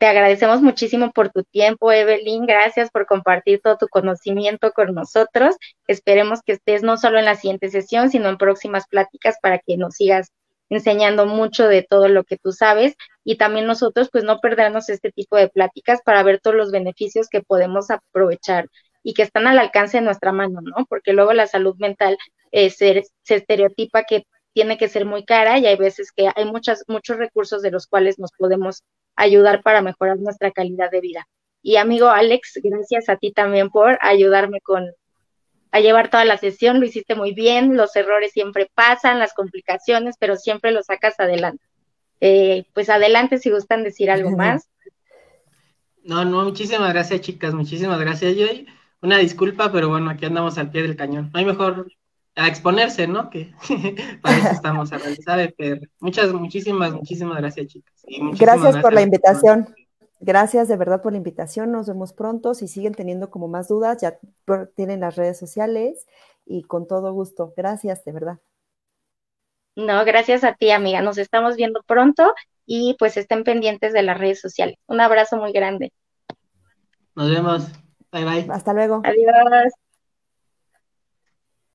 te agradecemos muchísimo por tu tiempo, Evelyn. Gracias por compartir todo tu conocimiento con nosotros. Esperemos que estés no solo en la siguiente sesión, sino en próximas pláticas para que nos sigas enseñando mucho de todo lo que tú sabes y también nosotros pues no perdernos este tipo de pláticas para ver todos los beneficios que podemos aprovechar y que están al alcance de nuestra mano, ¿no? Porque luego la salud mental eh, se, se estereotipa que tiene que ser muy cara y hay veces que hay muchas, muchos recursos de los cuales nos podemos ayudar para mejorar nuestra calidad de vida. Y amigo Alex, gracias a ti también por ayudarme con a llevar toda la sesión, lo hiciste muy bien, los errores siempre pasan, las complicaciones, pero siempre lo sacas adelante. Eh, pues adelante si gustan decir algo más. No, no, muchísimas gracias chicas, muchísimas gracias. Yo, una disculpa, pero bueno, aquí andamos al pie del cañón. No hay mejor a exponerse, ¿no? Que para eso estamos a realizar. Muchas, muchísimas, muchísimas gracias, chicas. Gracias, por la invitación. Gracias de verdad por la invitación. Nos vemos pronto. Si siguen teniendo como más dudas, ya tienen las redes sociales y con todo gusto. Gracias, de verdad. No, gracias a ti, amiga. Nos estamos viendo pronto y pues estén pendientes de las redes sociales. Un abrazo muy grande. Nos vemos. Bye bye. Hasta luego. Adiós.